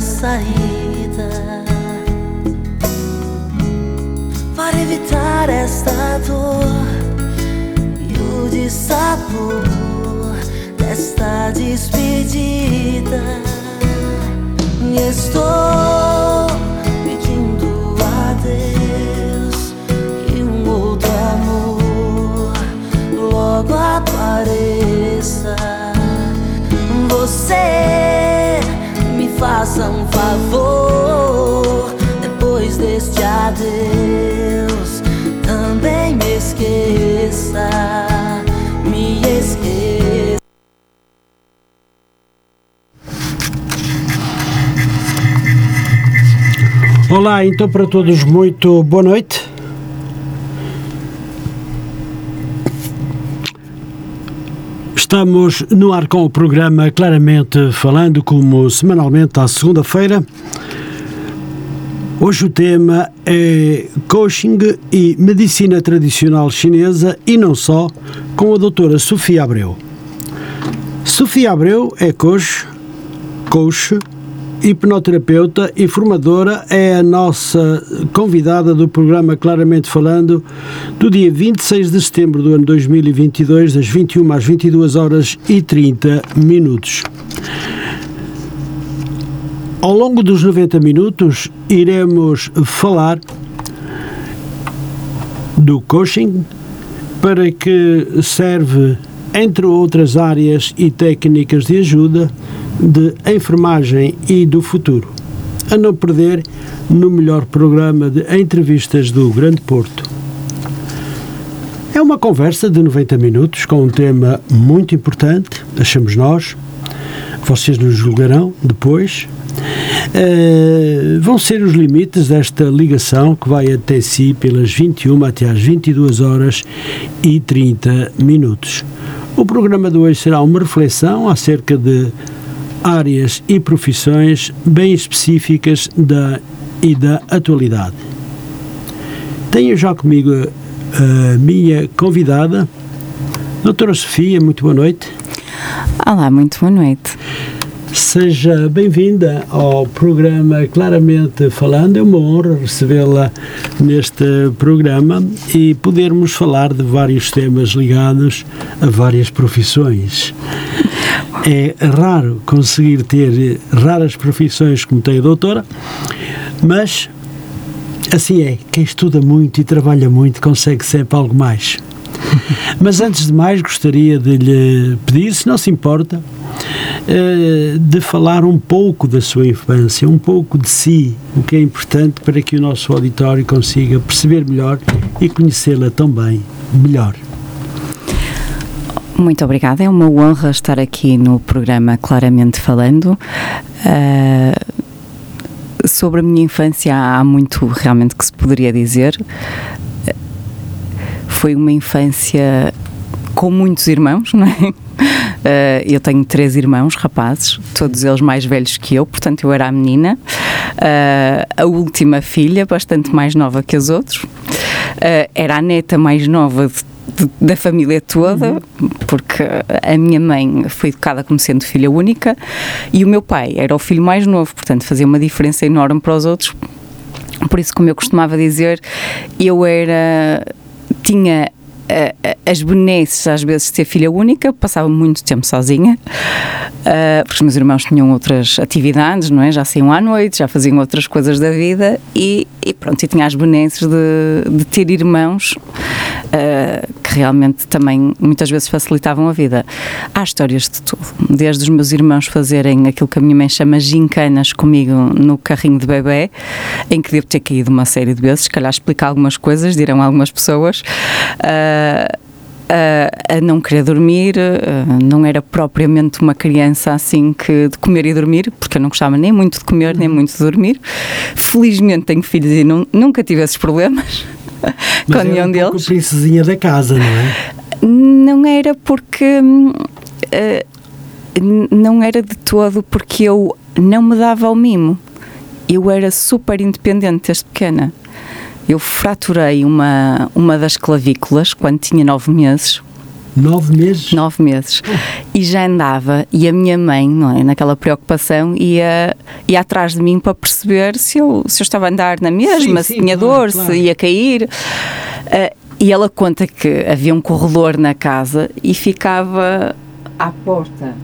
saída para evitar esta dor e o dissabor desta despedida. Estou pedindo a Deus que um outro amor logo apareça. Você Olá, então para todos, muito boa noite. Estamos no ar com o programa Claramente Falando, como semanalmente à segunda-feira. Hoje o tema é coaching e medicina tradicional chinesa e não só, com a doutora Sofia Abreu. Sofia Abreu é coach, coach hipnoterapeuta e formadora, é a nossa convidada do programa Claramente Falando, do dia 26 de setembro do ano 2022, das 21 às 22 horas e 30 minutos. Ao longo dos 90 minutos, iremos falar do coaching, para que serve, entre outras áreas e técnicas de ajuda, de enfermagem e do futuro. A não perder no melhor programa de entrevistas do Grande Porto. É uma conversa de 90 minutos com um tema muito importante, achamos nós. Vocês nos julgarão depois. Uh, vão ser os limites desta ligação que vai até si pelas 21 até às 22 horas e 30 minutos. O programa de hoje será uma reflexão acerca de áreas e profissões bem específicas da e da atualidade. Tenho já comigo a minha convidada, doutora Sofia, muito boa noite. Olá, muito boa noite. Seja bem-vinda ao programa Claramente Falando. É uma honra recebê-la neste programa e podermos falar de vários temas ligados a várias profissões. É raro conseguir ter raras profissões como tem a doutora, mas assim é. Quem estuda muito e trabalha muito consegue sempre algo mais. Mas antes de mais, gostaria de lhe pedir, se não se importa, eh, de falar um pouco da sua infância, um pouco de si, o que é importante para que o nosso auditório consiga perceber melhor e conhecê-la também melhor. Muito obrigada, é uma honra estar aqui no programa Claramente Falando. Uh, sobre a minha infância há muito realmente que se poderia dizer. Foi uma infância com muitos irmãos, não é? Uh, eu tenho três irmãos rapazes, todos eles mais velhos que eu, portanto eu era a menina, uh, a última filha, bastante mais nova que os outros, uh, era a neta mais nova de da família toda, porque a minha mãe foi educada como sendo filha única e o meu pai era o filho mais novo, portanto fazia uma diferença enorme para os outros. Por isso, como eu costumava dizer, eu era. tinha as benesses, às vezes, de ser filha única, passava muito tempo sozinha, uh, porque os meus irmãos tinham outras atividades, não é? Já saíam à noite, já faziam outras coisas da vida e, e pronto, e tinha as benesses de, de ter irmãos que realmente também muitas vezes facilitavam a vida. Há histórias de tudo, desde os meus irmãos fazerem aquilo que a minha mãe chama gincanas comigo no carrinho de bebê, em que devo ter caído uma série de vezes, se calhar explicar algumas coisas, dirão algumas pessoas. Uh, a, a, não querer dormir, não era propriamente uma criança assim que de comer e dormir, porque eu não gostava nem muito de comer, nem muito de dormir. Felizmente tenho filhos e não, nunca tive esses problemas com nenhum um deles. princesinha da casa, não é? Não era porque. Uh, não era de todo porque eu não me dava ao mimo. Eu era super independente desde pequena. Eu fraturei uma, uma das clavículas quando tinha nove meses Nove meses? Nove meses. E já andava, e a minha mãe, não é? Naquela preocupação, ia, ia atrás de mim para perceber se eu, se eu estava a andar na mesma, Sim, se sim, tinha claro, dor, claro. se ia cair. Ah, e ela conta que havia um corredor na casa e ficava à porta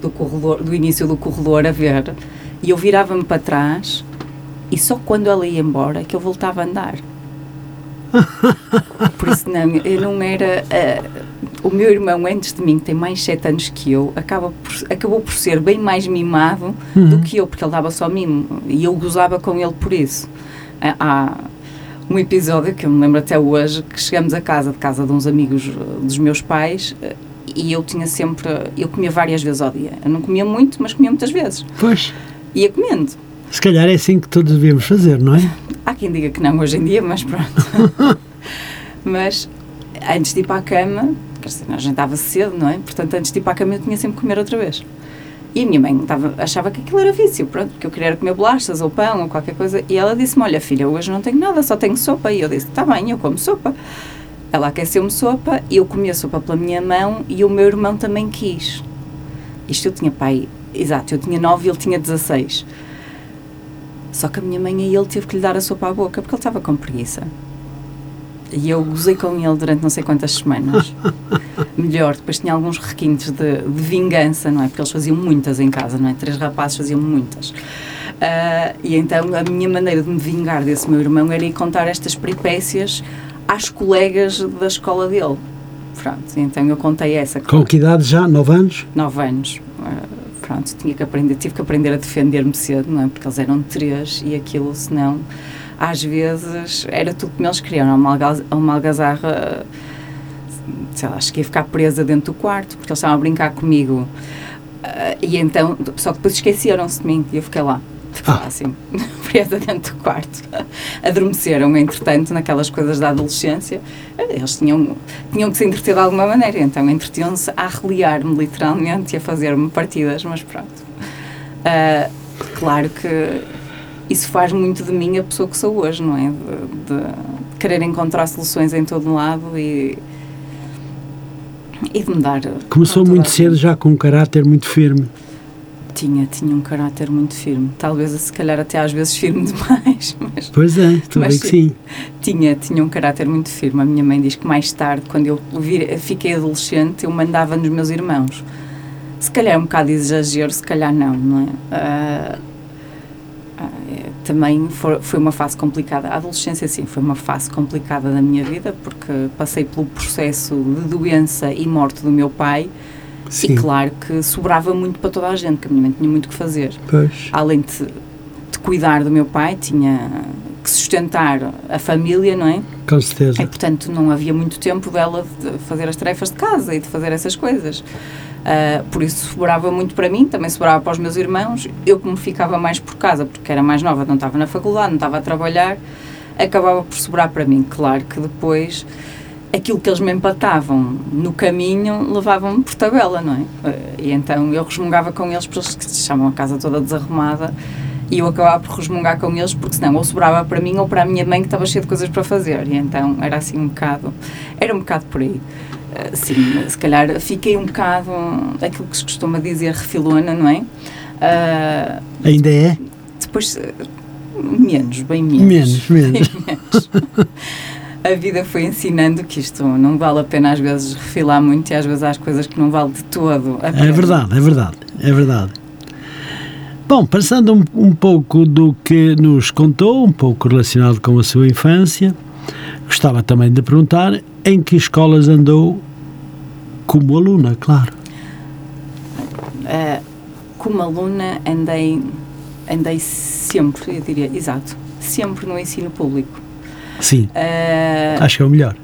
do, corredor, do início do corredor a ver. E eu virava-me para trás e só quando ela ia embora é que eu voltava a andar. Por isso, não, eu não era. ah, o meu irmão, antes de mim, que tem mais 7 anos que eu, acaba por- acabou por ser bem mais mimado do que eu, porque ele dava só mimo e eu gozava com ele por isso. Ah, Há um episódio que eu me lembro até hoje que chegamos a casa, de casa de uns amigos ah, dos meus pais. E eu tinha sempre, eu comia várias vezes ao dia. Eu não comia muito, mas comia muitas vezes. Pois, Ia comendo. Se calhar é assim que todos devemos fazer, não é? Há quem diga que não hoje em dia, mas pronto. mas antes de ir para a cama, quer dizer, nós jantava cedo, não é? Portanto, antes de ir para a cama eu tinha sempre que comer outra vez. E a minha mãe achava que aquilo era vício, pronto, porque eu queria comer bolachas ou pão ou qualquer coisa. E ela disse-me: Olha, filha, hoje não tenho nada, só tenho sopa. E eu disse: Está bem, eu como sopa. Ela aqueceu-me sopa, eu comia sopa pela minha mão e o meu irmão também quis. Isto eu tinha pai, exato, eu tinha 9 e ele tinha 16. Só que a minha mãe e ele teve que lhe dar a sopa à boca porque ele estava com preguiça. E eu gozei com ele durante não sei quantas semanas. Melhor, depois tinha alguns requintes de, de vingança, não é? Porque eles faziam muitas em casa, não é? Três rapazes faziam muitas. Ah, e então a minha maneira de me vingar desse meu irmão era ir contar estas peripécias às colegas da escola dele. Pronto, então eu contei essa. Com que idade já? Nove anos? nove anos. Ah, pronto, tinha que aprender, tive que aprender a defender-me cedo, não é? Porque eles eram três e aquilo, senão, às vezes, era tudo como eles queriam. Uma, algaz uma algazarra, sei lá, cheguei a ficar presa dentro do quarto, porque eles estavam a brincar comigo. Ah, e então, só que depois esqueceram-se de mim e eu fiquei lá. Lá Ah. assim, presa dentro do quarto. Adormeceram, entretanto, naquelas coisas da adolescência. Eles tinham, tinham que se entreter de alguma maneira, então entretiam-se a reliar-me literalmente e a fazer-me partidas, mas pronto. Ah, claro que isso faz muito de mim a pessoa que sou hoje, não é? De, de querer encontrar soluções em todo lado e, e de me dar. Começou muito cedo, já com um caráter muito firme. Tinha, tinha um caráter muito firme. Talvez, se calhar, até às vezes firme demais, mas Pois é, a Mas que sim. tinha, tinha um caráter muito firme. A minha mãe diz que mais tarde, quando eu vir, fiquei adolescente, eu mandava nos meus irmãos. Se calhar é um bocado de exagero, se calhar não, não é? É, também foi, foi uma fase complicada. A adolescência, sim, foi uma fase complicada da minha vida, porque passei pelo processo de doença e morte do meu pai. Sim, E claro que sobrava muito para toda a gente, que a minha mãe tinha muito que fazer pois. além de, de cuidar do meu pai, tinha que sustentar a família, não é? Com certeza. E portanto não havia muito tempo dela de fazer as tarefas de casa e de fazer essas coisas. Ah, por isso sobrava muito para mim, também sobrava para os meus irmãos. Eu, como ficava mais por casa, porque era mais nova, não estava na faculdade, não estava a trabalhar, acabava por sobrar para mim. Claro que depois aquilo que eles me empatavam no caminho levavam-me por tabela, não é? Ah, E então eu resmungava com eles, porque eles chamam a casa toda desarrumada. E eu acabava por resmungar com eles, porque senão ou sobrava para mim ou para a minha mãe que estava cheia de coisas para fazer. E então era assim um bocado, era um bocado por aí. Ah, sim, se calhar fiquei um bocado, aquilo que se costuma dizer, refilona, não é? Ah, Ainda é? depois, eh, menos, bem menos. Menos, menos. Bem menos. A vida foi ensinando que isto não vale a pena às vezes refilar muito e às vezes há as coisas que não vale de todo a É pena. verdade, é verdade, é verdade. Bom, passando um, um pouco do que nos contou, um pouco relacionado com a sua infância, gostava também de perguntar em que escolas andou como aluna, claro. Ah, como aluna andei, andei sempre, eu diria, exato, sempre no ensino público. Sim, Ah, acho que é o melhor.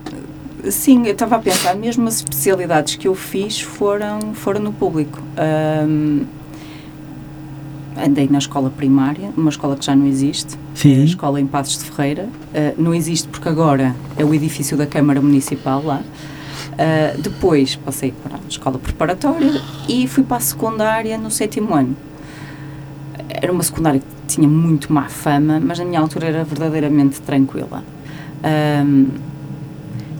Sim, eu estava a pensar, mesmo as especialidades que eu fiz foram, foram no público. Ahm, andei na escola primária, uma escola que já não existe, a Sim, escola em Passos de Ferreira. Ah, não existe porque agora é o edifício da Câmara Municipal lá. Ah, depois passei para a escola preparatória e fui para a secundária no sétimo ano. Era uma secundária que tinha muito má fama, mas na minha altura era verdadeiramente tranquila. Ahm,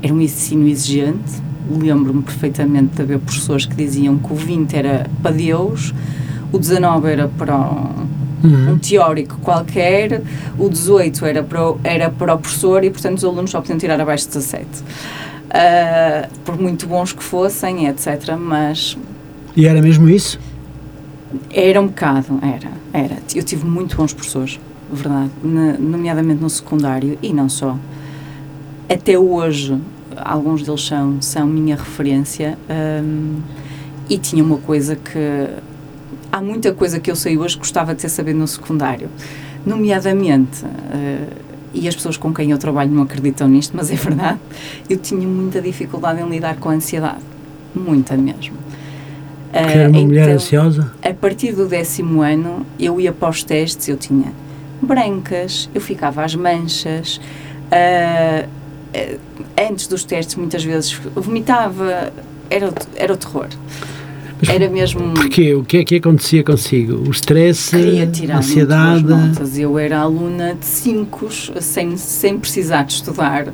era um ensino exigente, lembro-me perfeitamente de haver professores que diziam que o 20 era para Deus, o 19 era para um teórico qualquer, o 18 era para, o, era para o professor e, portanto, os alunos só podiam tirar abaixo de 17. Uh, por muito bons que fossem, etc. Mas. E era mesmo isso? Era um bocado, era, era. Eu tive muito bons professores, verdade, nomeadamente no secundário e não só. Até hoje, alguns deles são, são minha referência um, e tinha uma coisa que há muita coisa que eu sei hoje que gostava de ter sabido no secundário. Nomeadamente, uh, e as pessoas com quem eu trabalho não acreditam nisto, mas é verdade, eu tinha muita dificuldade em lidar com a ansiedade. Muita mesmo. Uh, era uma então, mulher ansiosa? A partir do décimo ano, eu ia para os testes, eu tinha brancas, eu ficava às manchas. Uh, antes dos testes, muitas vezes vomitava, era, era o terror. Era mesmo. Porquê? O que é que acontecia consigo? O stress, a ansiedade? Notas. Eu era aluna de 5, sem, sem precisar de estudar,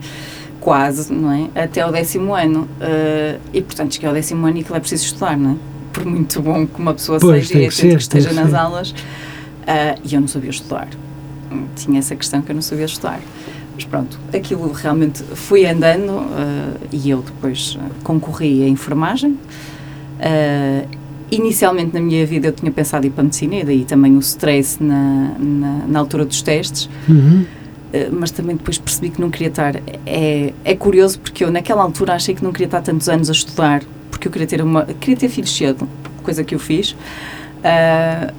quase, não é? Até o décimo ano. Uh, e portanto, que é o décimo ano e que é preciso estudar, não é? Por muito bom que uma pessoa pois, seja e que esteja nas ser. aulas. Uh, e eu não sabia estudar. Tinha essa questão que eu não sabia estudar. Mas pronto, aquilo realmente foi andando uh, e eu depois concorri à enfermagem. Uh, inicialmente na minha vida eu tinha pensado em ir para a medicina e daí também o stress na, na, na altura dos testes. Uhum. Uh, mas também depois percebi que não queria estar. É, é curioso porque eu naquela altura achei que não queria estar tantos anos a estudar, porque eu queria ter, uma, queria ter filhos cedo, coisa que eu fiz. Uh,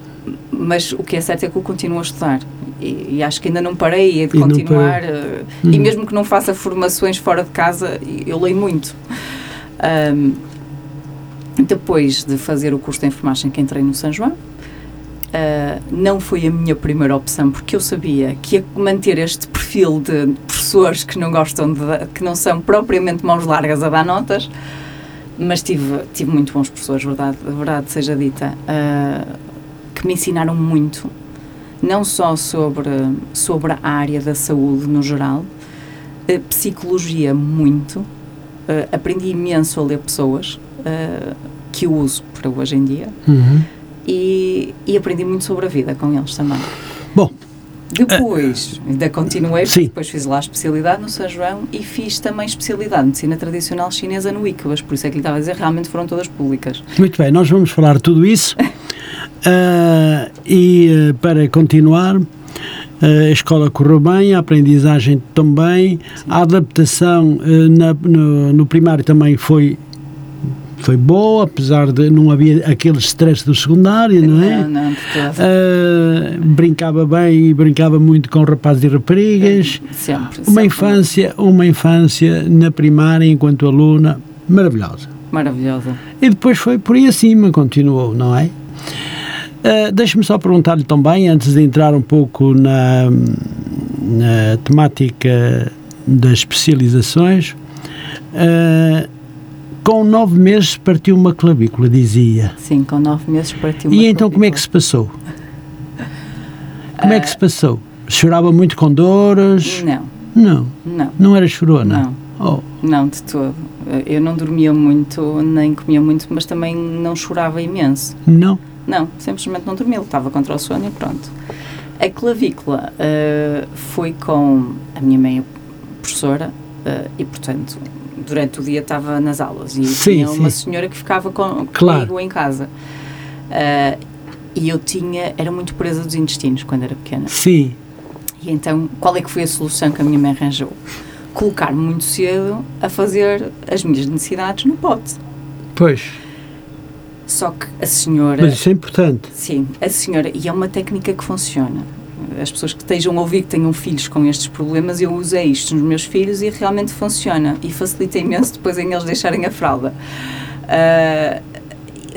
mas o que é certo é que eu continuo a estudar e, e acho que ainda não parei, é de e continuar. Uh, uhum. E mesmo que não faça formações fora de casa, eu leio muito. Um, depois de fazer o curso de enfermagem que entrei no São João, uh, não foi a minha primeira opção, porque eu sabia que ia manter este perfil de professores que não gostam de, que não são propriamente mãos largas a dar notas, mas tive, tive muito bons professores, verdade, verdade seja dita, uh, que me ensinaram muito, não só sobre, sobre a área da saúde no geral, uh, psicologia muito, aprendi imenso a ler pessoas, uh, que eu uso para hoje em dia. Uhum. E, e, aprendi muito sobre a vida com eles também. Bom. Depois, uh, ainda continuei, depois fiz lá a especialidade no São João e fiz também especialidade de medicina tradicional chinesa no ICBAS, por isso é que lhe estava a dizer, realmente foram todas públicas. Muito bem, nós vamos falar tudo isso. uh, e uh, para continuar, a escola correu bem, a aprendizagem também, a adaptação na, no, no primário também foi foi boa, apesar de não haver aquele stress do secundário, não é? Não, não, uh, brincava bem e brincava muito com rapazes e raparigas. Sempre. Uma sempre. infância, uma infância na primária enquanto aluna maravilhosa. Maravilhosa. E depois foi por aí acima, continuou, não é? Uh, Deixe-me só perguntar-lhe também, antes de entrar um pouco na, na temática das especializações, uh, com nove meses partiu uma clavícula, dizia. Sim, com nove meses partiu uma E então clavícula. como é que se passou? Como uh, é que se passou? Chorava muito com dores? Não. Não? Não. Não era chorona? Não. Oh. Não, de todo. Eu não dormia muito, nem comia muito, mas também não chorava imenso. Não? Não, simplesmente não dormia, lutava contra o sono e pronto. A clavícula uh, foi com a minha mãe professora uh, e, portanto, durante o dia estava nas aulas e sim, tinha uma senhora que ficava com, claro. comigo em casa. Uh, e eu tinha, era muito presa dos intestinos quando era pequena. Sim. E então, qual é que foi a solução que a minha mãe arranjou? Colocar-me muito cedo a fazer as minhas necessidades no pote. Pois. Só que a senhora. Mas isso é importante. Sim, a senhora. E é uma técnica que funciona as pessoas que estejam a ouvir que tenham filhos com estes problemas, eu usei isto nos meus filhos e realmente funciona e facilita imenso depois em eles deixarem a fralda. Uh,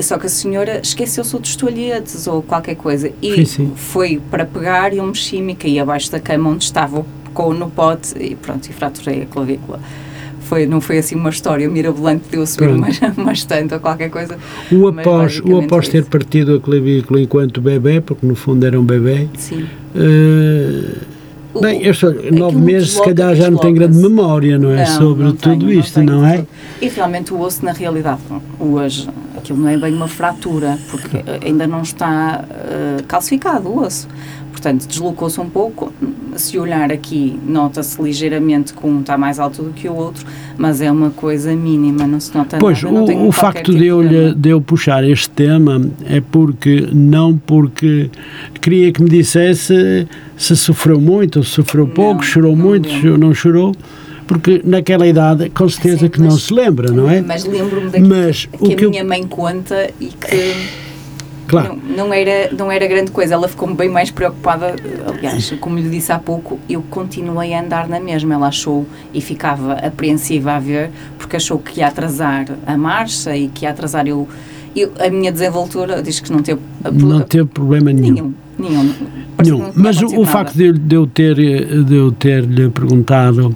só que a senhora esqueceu-se dos toalhetes ou qualquer coisa e sim, sim. foi para pegar e eu mexi-me caí abaixo da cama onde estava, com no pote e pronto, e fraturei a clavícula foi, não foi assim uma história mirabolante de eu subir uma, uma estante ou qualquer coisa. O após, o após ter partido a clavícula enquanto bebê, porque no fundo era um bebê, Sim. Uh, Bem, eu sou, nove meses, se calhar já não tem grande desloca-se. memória, não é? Não, Sobre não tudo tenho, isto, tenho, não é? tenho. E realmente o osso, na realidade, hoje, aquilo não é bem uma fratura, porque ainda não está eh, calcificado o osso. Portanto, deslocou-se um pouco. Se olhar aqui, nota-se ligeiramente que um está mais alto do que o outro, mas é uma coisa mínima, não se nota Pois, nada. tenho o, facto tipo de eu, lhe- de eu puxar este tema é porque, não porque queria que me dissesse se sofreu muito ou se sofreu pouco, Não, chorou não muito, lembro. ou não chorou, porque naquela idade, com certeza Sim, que não se lembra, não é? Mas lembro-me daquilo Mas que, o a que eu- minha mãe conta e que Claro. não, não era, não era grande coisa. Ela ficou bem mais preocupada. Aliás, como lhe disse há pouco, eu continuei a andar na mesma. Ela achou e ficava apreensiva a ver, porque achou que ia atrasar a marcha e que ia atrasar eu. eu a minha desenvoltura diz que não teve Não teve problema nenhum. nenhum. Nenhum. Nenhum. Mas o, o facto de, eu- de eu ter de eu ter lhe perguntado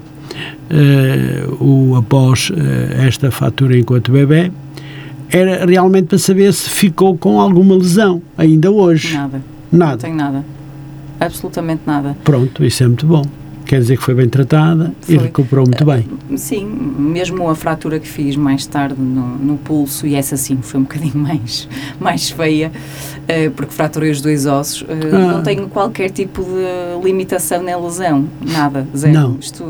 eh, o após eh, esta fatura enquanto bebê era realmente para saber se ficou com alguma lesão ainda hoje. Nada. Não Nada. tenho nada. Absolutamente nada. Pronto, isso é muito bom. Quer dizer que foi bem tratada e Foi. recuperou muito bem. Sim, mesmo a fratura que fiz mais tarde no, no pulso, e essa sim foi um bocadinho mais, mais feia, eh, porque fraturei os dois ossos, eh, Ah. não tenho qualquer tipo de limitação nem lesão, nada, zero. Não. Isto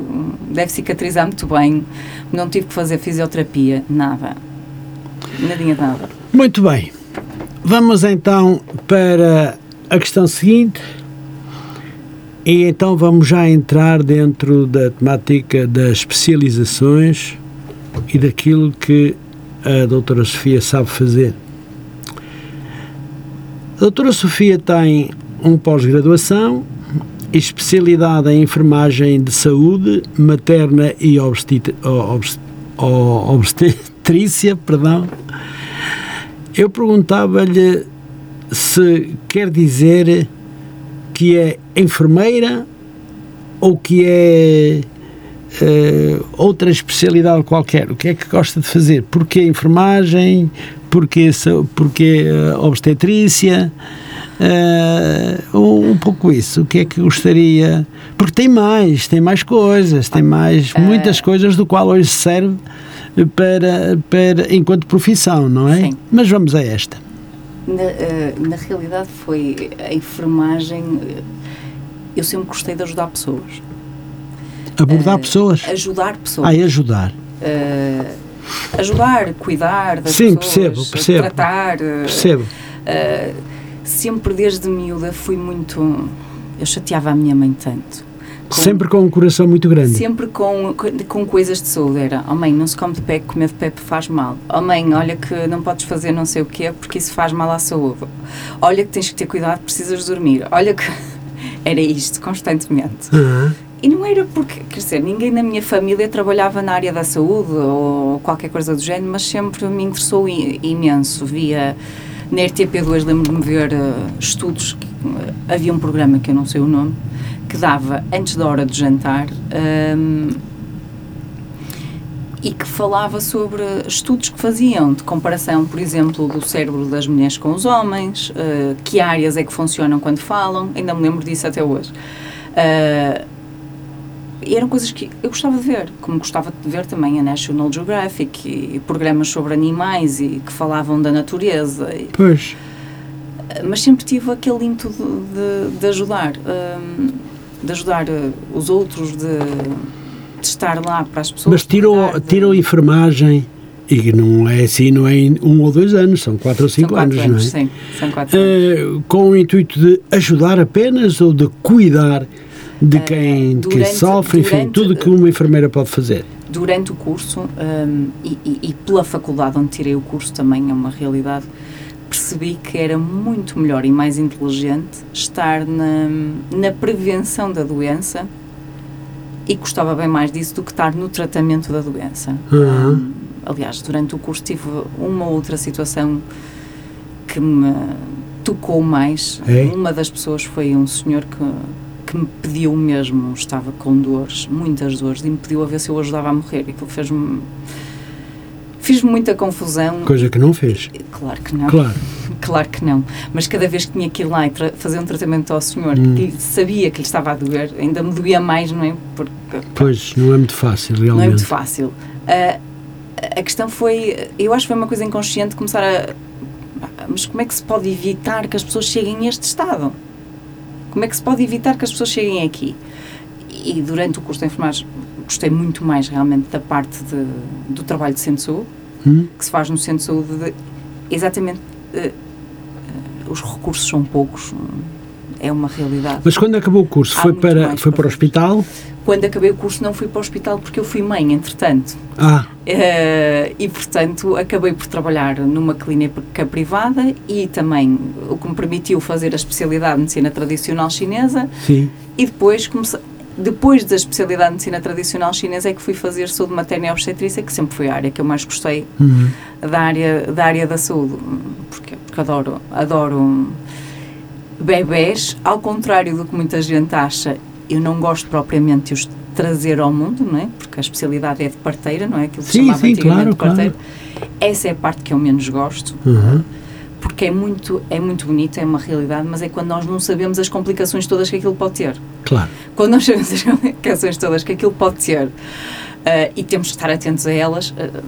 deve cicatrizar muito bem, não tive que fazer fisioterapia, nada. Nadinha de nada. Muito bem. Vamos então para a questão seguinte. E então vamos já entrar dentro da temática das especializações e daquilo que a doutora Sofia sabe fazer. A doutora Sofia tem um pós-graduação, especialidade em enfermagem de saúde materna e obstet- obst- obstetrícia, perdão, eu perguntava-lhe se quer dizer que é enfermeira ou que é eh, outra especialidade qualquer. O que é que gosta de fazer? Porquê enfermagem? Porquê, eh, obstetrícia? Eh, um, um pouco isso. O que é que gostaria? Porque tem mais, tem mais coisas, tem mais, muitas coisas do qual hoje se serve para, para, enquanto profissão, não é? Sim. Mas vamos a esta. Na, eh, na realidade foi a enfermagem, eh, eu sempre gostei de ajudar pessoas. Abordar Eh, pessoas. Ajudar pessoas. Ah, ajudar. eh, ajudar, cuidar das Sim, pessoas, percebo, percebo. tratar. Percebo. eh, sempre desde miúda fui muito. Eu chateava a minha mãe tanto. Com- Sempre com um coração muito grande. Sempre com, com coisas de saúde. Era, oh mãe, não se come de pé, comer de pé faz mal. Oh mãe, olha que não podes fazer não sei o quê, porque isso faz mal à saúde. Olha que tens que ter cuidado, precisas dormir. Olha que. Era isto, constantemente. Ah, E não era porque, quer dizer, ninguém na minha família trabalhava na área da saúde ou qualquer coisa do género, mas sempre me interessou imenso. Via na RTP2, lembro-me de ver eh, estudos, que, eh, havia um programa que eu não sei o nome, que dava antes da hora de jantar ehm, e que falava sobre estudos que faziam de comparação, por exemplo, do cérebro das mulheres com os homens, eh, que áreas é que funcionam quando falam, ainda me lembro disso até hoje. Eh, e eram coisas que eu gostava de ver, como gostava de ver também a National Geographic e programas sobre animais e que falavam da natureza. E- pois. mas sempre tive aquele ímpeto de, de, de ajudar, hum, de ajudar eh, os outros, de, de estar lá para as pessoas. Mas tirou, de- tirou enfermagem e não é assim, não é em um ou dois anos, são quatro ou cinco quatro anos, anos, não é? sim, são quatro anos. Eh, com o intuito de ajudar apenas ou de cuidar de Eh, quem, de quem durante- sofre, enfim, durante- tudo que uma enfermeira pode fazer. Durante o curso hum, e, e- e pela faculdade onde tirei o curso também é uma realidade, percebi que era muito melhor e mais inteligente estar na, na prevenção da doença e gostava bem mais disso do que estar no tratamento da doença. Uhum. Hum, aliás, durante o curso tive uma outra situação que me tocou mais. É? Uma das pessoas foi um senhor que, que me pediu mesmo, estava com dores, muitas dores, e me pediu a ver se eu ajudava a morrer. E aquilo fez-me. Fiz muita confusão. Coisa que não fez. Claro que não. Claro. Claro que não. Mas cada vez que tinha que ir lá e fazer um tratamento ao senhor, hum. que sabia que lhe estava a doer, ainda me doía mais, não é? Porque, pois, não é muito fácil, realmente. Não é muito fácil. Uh, a questão foi, eu acho que foi uma coisa inconsciente começar a. Mas como é que se pode evitar que as pessoas cheguem a este estado? Como é que se pode evitar que as pessoas cheguem aqui? E durante o curso de enfermagem gostei muito mais realmente da parte de, do trabalho de centro de saúde, hum. que se faz no centro de saúde, de, exatamente. Uh, uh, os recursos são poucos, é uma realidade. Mas quando acabou o curso, foi para, foi para o hospital? Quando acabei o curso não fui para o hospital porque eu fui mãe, entretanto. Ah. Uh, e, portanto, acabei por trabalhar numa clínica privada e também o que me permitiu fazer a especialidade de medicina tradicional chinesa. Sim. E depois comecei depois da especialidade de medicina tradicional chinesa é que fui fazer saúde materna e obstetrícia, que sempre foi a área que eu mais gostei uhum. da, área, da área da saúde, porque, porque adoro, adoro bebés, ao contrário do que muita gente acha, eu não gosto propriamente de os trazer ao mundo, não é? Porque a especialidade é de parteira, não é? Aquilo que sim, chamava sim, claro, de parteira. Claro. Essa é a parte que eu menos gosto. Uhum. Porque é muito, é muito bonito, é uma realidade, mas é quando nós não sabemos as complicações todas que aquilo pode ter. Claro. Quando nós sabemos as complicações todas que aquilo pode ter uh, e temos que estar atentos a elas, uh,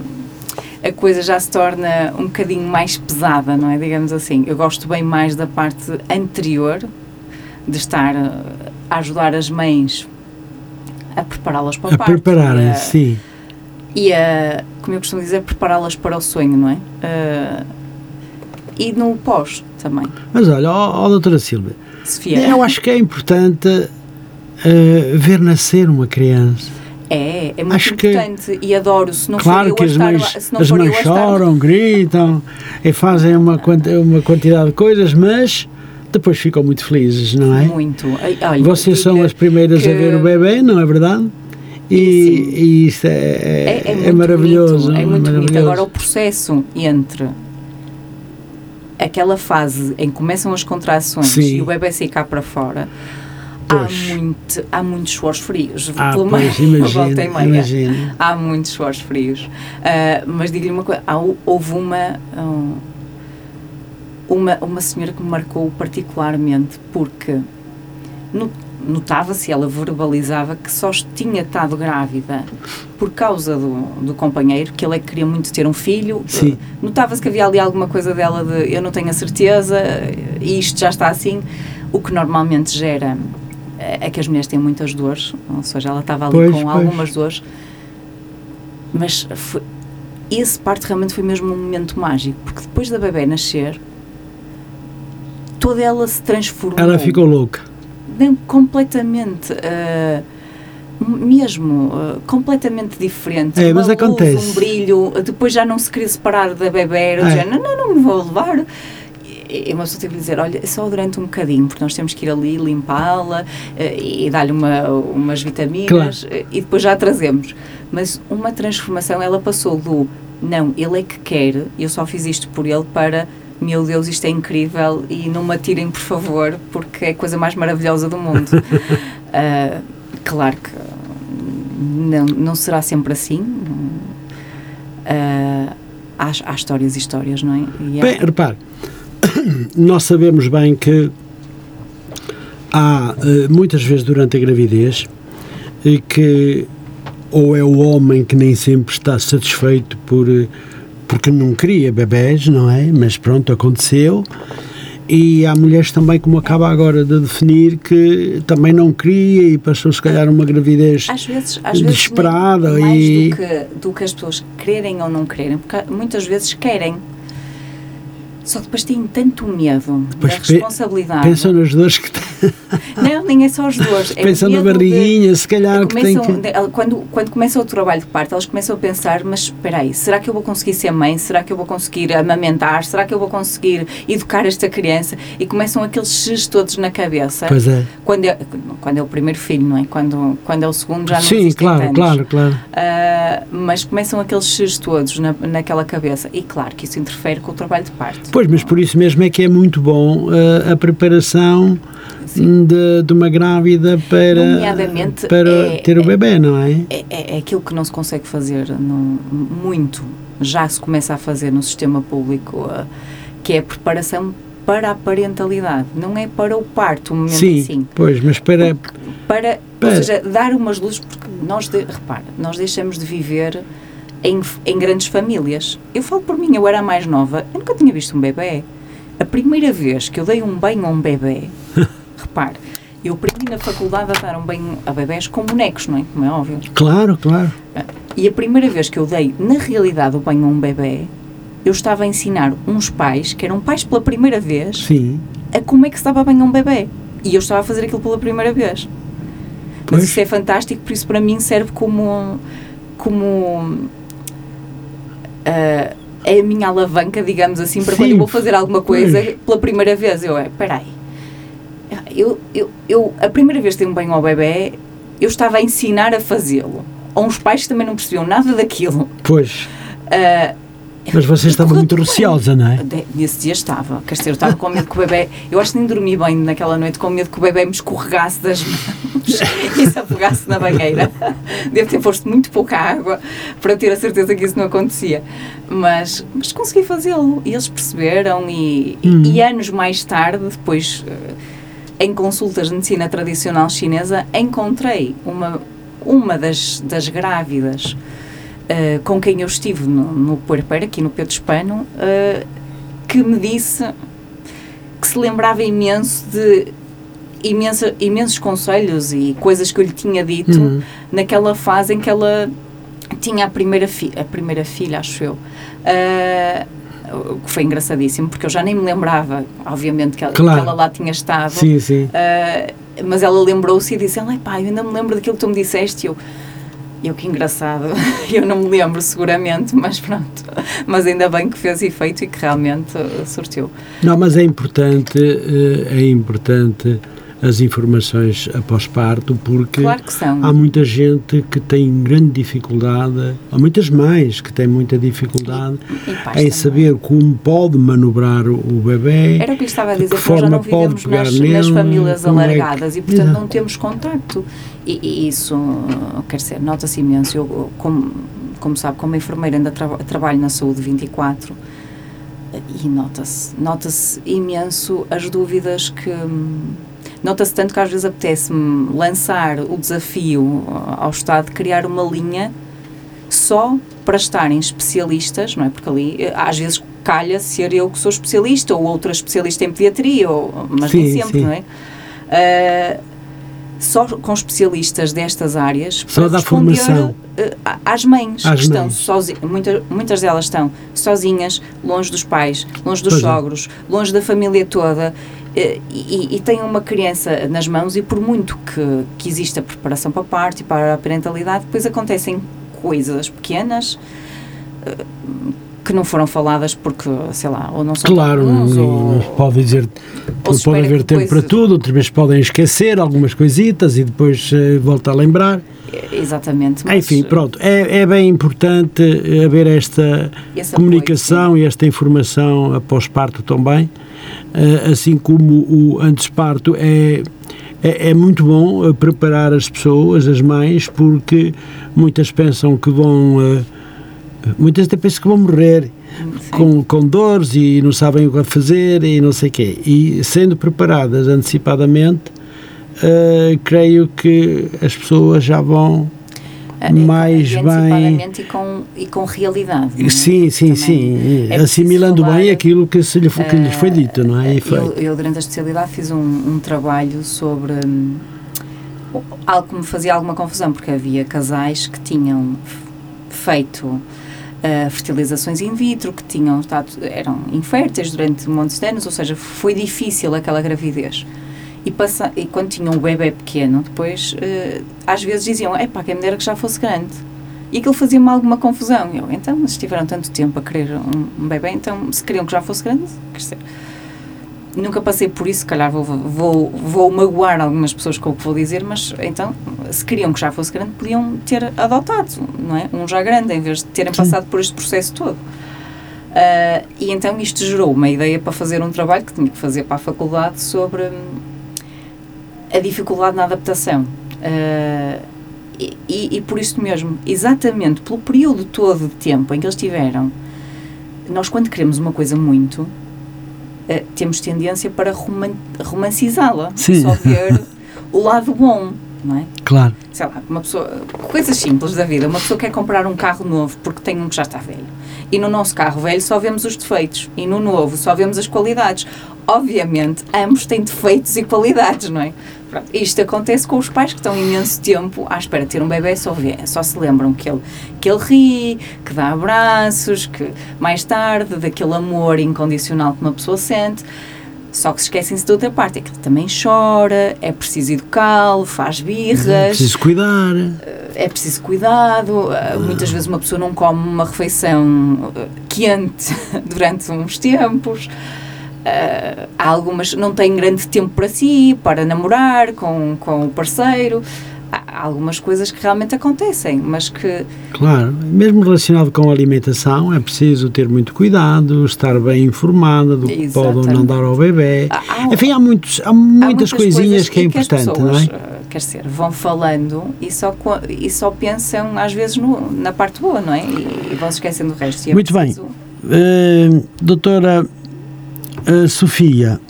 a coisa já se torna um bocadinho mais pesada, não é? Digamos assim. Eu gosto bem mais da parte anterior, de estar a ajudar as mães a prepará-las para o a parto. prepararem, sim. E a, como eu costumo dizer, prepará-las para o sonho, não é? Uh, e no pós também. Mas olha, ó, ó doutora Silvia, Sofia. eu acho que é importante uh, ver nascer uma criança. É, é muito Acho importante que, e adoro. Se não claro for que as mães, estar, as mães choram, gritam e fazem uma, uma quantidade de coisas, mas depois ficam muito felizes, não é? Muito. Olha, Vocês são as primeiras a ver o bebê, não é verdade? E, e isso é, é, é, é maravilhoso. Bonito, é muito maravilhoso. bonito. Agora, o processo entre aquela fase em que começam as contrações Sim. e o bebê sair cá para fora há, muito, há muitos suores frios. Ah, pelo pois, imagino, imagino. Há muitos suores frios. Uh, mas digo-lhe uma coisa: há, houve uma, um, uma, uma senhora que me marcou particularmente porque notava-se, ela verbalizava que só tinha estado grávida por causa do, do companheiro, que ele é que queria muito ter um filho. Notava-se que havia ali alguma coisa dela de eu não tenho a certeza, e isto já está assim, o que normalmente gera é que as mulheres têm muitas dores, ou seja, ela estava ali pois, com pois. algumas dores, mas foi, esse parte realmente foi mesmo um momento mágico, porque depois da bebê nascer, toda ela se transformou. Ela ficou louca. Completamente. Uh, mesmo uh, completamente diferente. É, mas luz, acontece. Um brilho, depois já não se queria separar da bebê, é. Não, não, não me vou levar e uma pessoa teve que dizer, olha, só durante um bocadinho, porque nós temos que ir ali limpá-la uh, e dar-lhe uma, umas vitaminas claro. e depois já a trazemos. Mas uma transformação, ela passou do, não, ele é que quer, eu só fiz isto por ele para meu Deus, isto é incrível e não me atirem, por favor, porque é a coisa mais maravilhosa do mundo. uh, claro que não, não será sempre assim. Uh, há, há, histórias e histórias, não é? E Bem, repare, nós sabemos bem que há eh, muitas vezes durante a gravidez eh, que ou é o homem que nem sempre está satisfeito por eh, porque não queria bebés, não é? Mas pronto, aconteceu. E há mulheres também, como acaba agora de definir, que também não queria e passou se calhar uma gravidez às vezes, às desesperada. Vezes, mais e... do que, do que as pessoas quererem ou não quererem, porque muitas vezes querem só que depois têm tanto medo depois da responsabilidade. Pensam nas dores que têm. Não, nem é só as dores. É pensam na barriguinha, de, se calhar que tem que... quando, quando começa o trabalho de parto, elas começam a pensar, mas espera aí, será que eu vou conseguir ser mãe? Será que eu vou conseguir amamentar? Será que eu vou conseguir educar esta criança? E começam aqueles x's todos na cabeça. Pois é. Quando é, quando é o primeiro filho, não é? Quando, quando é o segundo já não Sim, claro, tantos. claro, claro. Uh, mas começam aqueles x's todos na, naquela cabeça. E claro que isso interfere com o trabalho de parto. Pois, mas por isso mesmo é que é muito bom uh, a preparação de, de, uma grávida para, para é, ter o bebê, não é? é? É, é? aquilo que não se consegue fazer no, muito, já se começa a fazer no sistema público, uh, que é a preparação para a parentalidade, não é para o parto, o momento Sim, assim. pois, mas para. Para, Para. ou seja, dar umas luzes, porque nós, de, repara, nós deixamos de viver em, em grandes famílias. Eu falo por mim, eu era a mais nova, eu nunca tinha visto um bebê. A primeira vez que eu dei um banho a um bebê, repare, eu aprendi na faculdade a dar um banho a bebés com bonecos, não é? Como é óbvio. Claro, claro. E a primeira vez que eu dei, na realidade, o banho a um bebê, eu estava a ensinar uns pais, que eram pais pela primeira vez, Sim. a como é que se dava banho a um bebê. E eu estava a fazer aquilo pela primeira vez. Mas Pois. isso é fantástico, por isso para mim serve como. como. ah, é a minha alavanca, digamos assim, para Sim, quando eu vou fazer alguma coisa pois. pela primeira vez. Eu, é, peraí. Eu, eu, eu, a primeira vez que dei um banho ao bebê, eu estava a ensinar a fazê-lo. A uns pais que também não percebiam nada daquilo. Pois. Ah, Mas você estava muito receosa, não é? Nesse dia estava, quer dizer, eu estava com medo que o bebê. Eu acho que nem dormi bem naquela noite, com medo que o bebê me escorregasse das mãos e se afogasse na banheira. Devo ter posto muito pouca água para ter a certeza que isso não acontecia. Mas, mas consegui fazê-lo e eles perceberam. E, e- Hum. e anos mais tarde, depois, eh, em consultas de medicina tradicional chinesa, encontrei uma, uma das, das grávidas. Uh, com quem eu estive no, no puerpeiro, aqui no Pedro Hispano, uh, que me disse que se lembrava imenso de imensa, imensos conselhos e coisas que eu lhe tinha dito Hum. naquela fase em que ela tinha a primeira, fi a primeira filha, acho eu. Uh, o que foi engraçadíssimo, porque eu já nem me lembrava, obviamente, que ela, Claro. que ela lá tinha estado. Sim, sim. Uh, mas ela lembrou-se e disse: Ai pá, eu ainda me lembro daquilo que tu me disseste. E eu, eu que engraçado, eu não me lembro seguramente, mas pronto. Mas ainda bem que fez efeito e que realmente uh, surtiu. Não, mas é importante, eh, é importante as informações após parto, porque Claro há muita gente que tem grande dificuldade, há muitas mães que têm muita dificuldade E pais em saber como pode manobrar o, o bebê. Era o que estava a dizer, que que nós já forma não pode vivemos pegar nas, nele, nas famílias como é que- alargadas e, portanto, Exato. não temos contacto. E, e isso, quer dizer, nota-se imenso. Eu, como, como sabe, como enfermeira ainda tra trabalho na saúde 24 uh, e nota-se, nota-se imenso as dúvidas que. Nota-se tanto que às vezes apetece-me lançar o desafio uh, ao Estado de criar uma linha só para estarem especialistas, não é? Porque ali eh, às vezes calha ser eu que sou especialista ou outra especialista em pediatria, ou, mas nem Sim, sempre, sim. não é? Ah, só com especialistas destas áreas Só para responder, formação. eh, às mães Às que estão mães. sozinhas, muita, muitas delas estão sozinhas, longe dos pais, longe dos Pois é. sogros, longe da família toda eh, e, e têm uma criança nas mãos e por muito que, que exista preparação para a parte e para a parentalidade, depois acontecem coisas pequenas eh, que não foram faladas porque, sei lá, ou não são Claro, comuns, ou, pode dizer, não pode haver tempo para tudo, outras vezes podem esquecer algumas coisitas e depois eh, volta a lembrar. eh, Exatamente. mas, Enfim, pronto, é, é bem importante haver esta esse comunicação e esta informação após parto também, eh, assim como o antes parto é, é, é muito bom eh, preparar as pessoas, as mães, porque muitas pensam que vão, eh, muitas até pensam que vão morrer sim. com, com dores e não sabem o que fazer e não sei o quê. E sendo preparadas antecipadamente, eh, creio que as pessoas já vão mais e bem. e com, e com realidade. é? Sim, sim, Também sim. é preciso assimilando falar, bem aquilo que, se lhe, foi- que lhes foi dito, não é? E Eu, eu, durante a especialidade, fiz um, um trabalho sobre hum, algo que me fazia alguma confusão, porque havia casais que tinham feito ah, fertilizações in vitro, que tinham estado, eram inférteis durante um monte de anos, ou seja, foi difícil aquela gravidez. E, passa, e quando tinham um bebê pequeno, depois, eh, às vezes diziam, é pá, quem me dera que já fosse grande. E aquilo fazia-me alguma confusão. Eu, então, mas estiveram tanto tempo a querer um, um bebê, então, se queriam que já fosse grande, dizer, nunca passei por isso, se calhar vou, vou, vou magoar algumas pessoas com o que vou dizer, mas então, se queriam que já fosse grande, podiam ter adotado, não é? Um já grande, em vez de terem passado por este processo todo. Ah, e então isto gerou uma ideia para fazer um trabalho que tinha que fazer para a faculdade sobre hum, a dificuldade na adaptação. Ah, e, e, e por isso mesmo, exatamente pelo período todo de tempo em que eles tiveram, nós quando queremos uma coisa muito, uh, temos tendência para roman romancizá-la, Sim. só ver o lado bom, não é? Claro. Sei lá, uma pessoa, coisas simples da vida. Uma pessoa quer comprar um carro novo porque tem um que já está velho. E no nosso carro velho só vemos os defeitos. E no novo só vemos as qualidades. Obviamente, ambos têm defeitos e qualidades, não é? Pronto, Isto acontece com os pais que estão imenso tempo à espera de ter um bebê só, vê, só se lembram que ele, que ele ri, que dá abraços, que mais tarde, daquele amor incondicional que uma pessoa sente. Só que se esquecem-se de outra parte, é que ele também chora, é preciso educá-lo, faz birras, Preciso cuidar. é preciso cuidado. uh, Muitas vezes uma pessoa não come uma refeição uh, quente durante uns tempos. Uh, há algumas não têm grande tempo para si, para namorar com, com o parceiro. Há algumas coisas que realmente acontecem, mas que Claro, mesmo relacionado com a alimentação, é preciso ter muito cuidado, estar bem informada do que pode ou não dar ao bebê. há, há- Enfim, há, muitos, há há muitas, coisinhas que é e importante, as não pessoas, é? uh, quer dizer, vão falando e só, e só pensam às vezes no- na parte boa, não é? E, e vão se esquecendo do resto. É Muito bem. preciso- Uh, doutora uh, Sofia,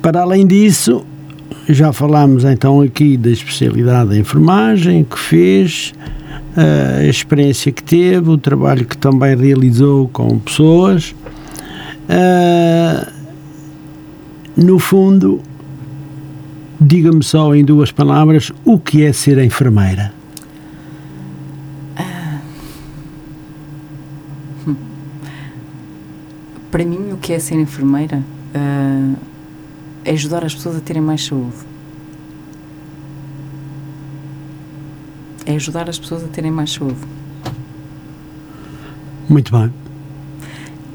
para além disso, já falámos então aqui da especialidade da enfermagem que fez, uh, a experiência que teve, o trabalho que também realizou com pessoas. Uh, no fundo, diga-me só em duas palavras o que é ser enfermeira. Para mim, o que é ser enfermeira ah, é ajudar as pessoas a terem mais saúde. É ajudar as pessoas a terem mais saúde. Muito bem.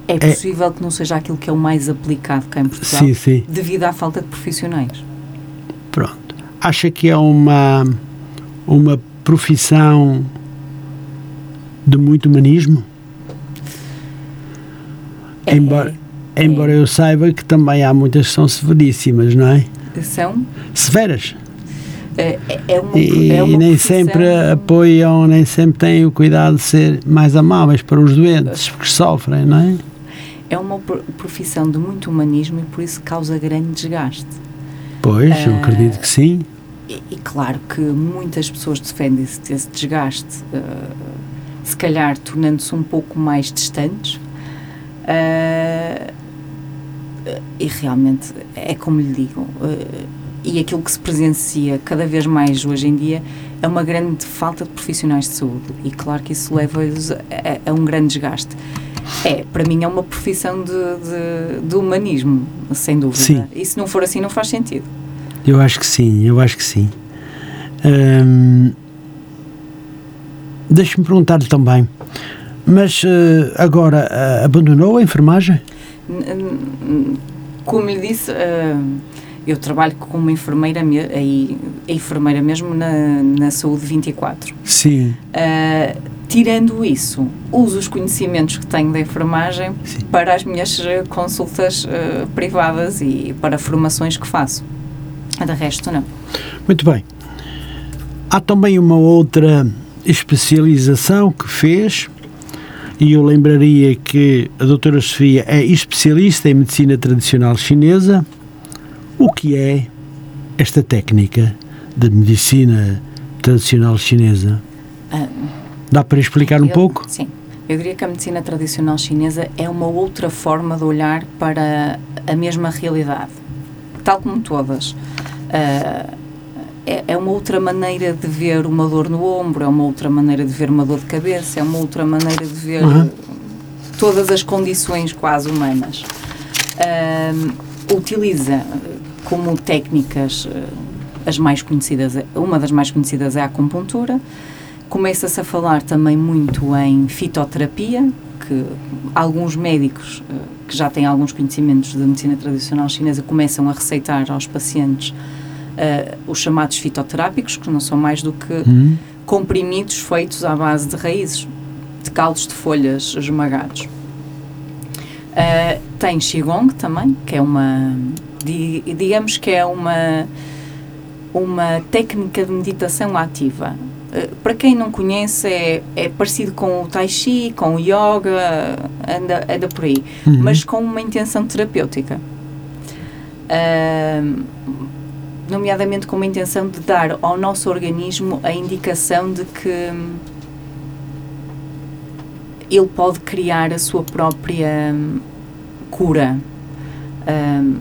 É possível que não seja aquilo que é o mais aplicado cá em Portugal, Sim, sim. devido à falta de profissionais. Pronto. Acha que é uma, uma profissão de muito humanismo? É- Embora, embora eu saiba que também há muitas que são severíssimas, não é? São, Severas. é, é- é uma, E, é e nem profissão- sempre apoiam, nem sempre têm o cuidado de ser mais amáveis para os doentes que sofrem, não é? É uma pro- profissão de muito humanismo e por isso causa grande desgaste. Pois, eu Ah. acredito que sim. E, e claro que muitas pessoas defendem-se desse desgaste, eh, se calhar tornando-se um pouco mais distantes. Eh, e realmente é como lhe digo, eh, e aquilo que se presencia cada vez mais hoje em dia é uma grande falta de profissionais de saúde. E claro que isso leva-os a, a- um grande desgaste. É, para mim é uma profissão de, de, de humanismo, sem dúvida. Sim. E se não for assim, não faz sentido. Eu acho que sim, eu acho que sim. Hum, Deixe-me perguntar-lhe também, mas eh, agora eh, abandonou a enfermagem? Como lhe disse, ah, eu trabalho como enfermeira, me- aí, enfermeira mesmo na, na Saúde 24. Sim. Ah, tirando isso, uso os conhecimentos que tenho da enfermagem Sim. para as minhas consultas ah, privadas e para formações que faço. De resto, não. Muito bem. Há também uma outra especialização que fez, e eu lembraria que a doutora Sofia é especialista em medicina tradicional chinesa. O que é esta técnica de medicina tradicional chinesa? Ah, Dá para explicar um Eu- pouco? Sim. Eu diria que a medicina tradicional chinesa é uma outra forma de olhar para a mesma realidade, tal como todas. Ah, é, é uma outra maneira de ver uma dor no ombro, é uma outra maneira de ver uma dor de cabeça, é uma outra maneira de ver Uhum. todas as condições quase humanas. Utiliza como técnicas ah, as mais conhecidas, uma das mais conhecidas é a acupuntura, Começa-se a falar também muito em fitoterapia, que alguns médicos eh, que já têm alguns conhecimentos de medicina tradicional chinesa começam a receitar aos pacientes eh, os chamados fitoterápicos, que não são mais do que Hum? comprimidos feitos à base de raízes, de caldos de folhas esmagados. Uh, tem Qigong também, que é uma, di- digamos que é uma, uma técnica de meditação ativa. Uh, para quem não conhece, é, é parecido com o Tai Chi, com o Yoga, anda, anda por aí, Uhum. mas com uma intenção terapêutica. Uh, nomeadamente com a intenção de dar ao nosso organismo a indicação de que ele pode criar a sua própria hum, cura. Um,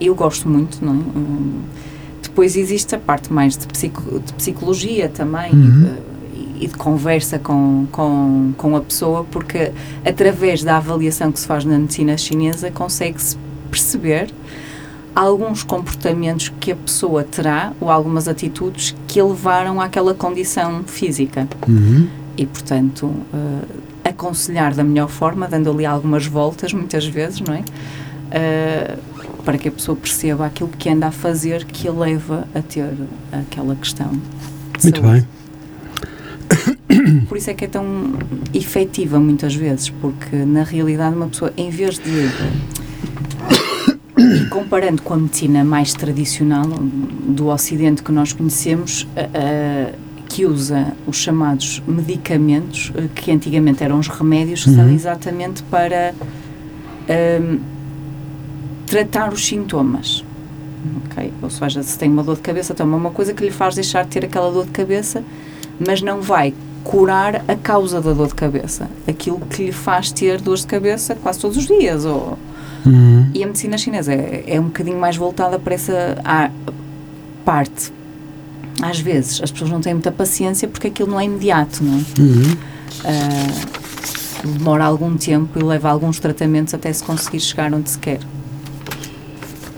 eu gosto muito, não é? Depois existe a parte mais de, psico, de psicologia também uhum. e, de, e, de, conversa com, com, com a pessoa, porque através da avaliação que se faz na medicina chinesa consegue-se perceber alguns comportamentos que a pessoa terá ou algumas atitudes que a levaram àquela condição física. Uhum. E, portanto, uh, aconselhar da melhor forma, dando ali algumas voltas, muitas vezes, não é? Uh, para que a pessoa perceba aquilo que anda a fazer que a leva a ter aquela questão. Muito saúde. bem. Por isso é que é tão efetiva muitas vezes, porque na realidade uma pessoa, em vez de comparando com a medicina mais tradicional do Ocidente que nós conhecemos, uh, que usa os chamados medicamentos, uh, que antigamente eram os remédios, que uhum. são exatamente para uh, tratar os sintomas. Okay? Ou seja, se tem uma dor de cabeça, toma uma coisa que lhe faz deixar de ter aquela dor de cabeça, mas não vai curar a causa da dor de cabeça. Aquilo que lhe faz ter dor de cabeça quase todos os dias, ou Uhum. E a medicina chinesa é, é, um bocadinho mais voltada para essa parte. Às vezes as pessoas não têm muita paciência porque aquilo não é imediato, não é? Uhum. Uh, demora algum tempo e leva alguns tratamentos até se conseguir chegar onde se quer.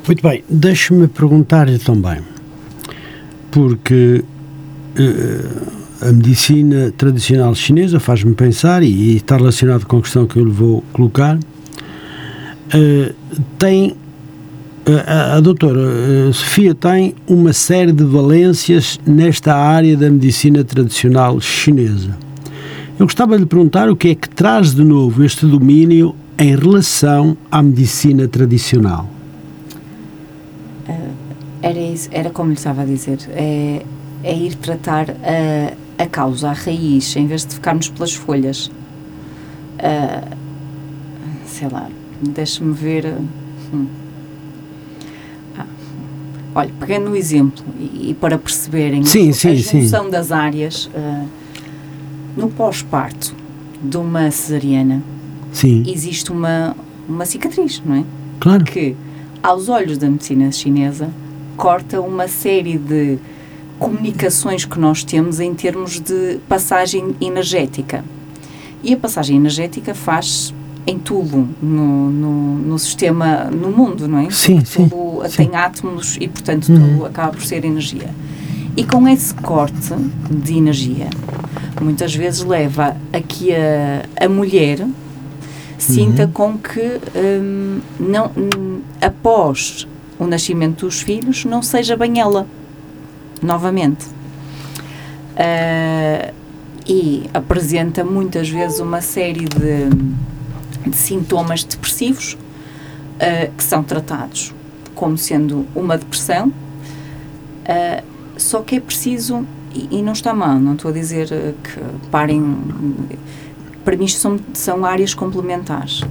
Muito bem, deixe-me perguntar-lhe também, porque uh, a medicina tradicional chinesa faz-me pensar, e, e, está relacionado com a questão que eu lhe vou colocar, uh, tem a, a, doutora uh, Sofia tem uma série de valências nesta área da medicina tradicional chinesa. Eu gostava de lhe perguntar o que é que traz de novo este domínio em relação à medicina tradicional. Era, isso, era como lhe estava a dizer, é, é ir tratar a, a causa, a raiz, em vez de ficarmos pelas folhas. Sei lá, Deixa-me ver. Hum. Ah. Olha, pegando o exemplo e, e para perceberem sim, a, sim, a junção sim. das áreas, uh, no pós-parto de uma cesariana existe uma, uma cicatriz, não é? Claro. Que, aos olhos da medicina chinesa, corta uma série de comunicações que nós temos em termos de passagem energética. E a passagem energética faz em tudo no, no, no, sistema, no mundo, não é? Sim, sim. Tudo sim. tem átomos e, portanto, tudo uhum. acaba por ser energia. E com esse corte de energia, muitas vezes leva a que a, a mulher sinta uhum. com que um, não, após o nascimento dos filhos não seja bem ela novamente. Uh, e apresenta muitas vezes uma série de de sintomas depressivos uh, que são tratados como sendo uma depressão, uh, só que é preciso, e, e, não está mal, não estou a dizer uh, que parem. Para mim, são, são áreas complementares.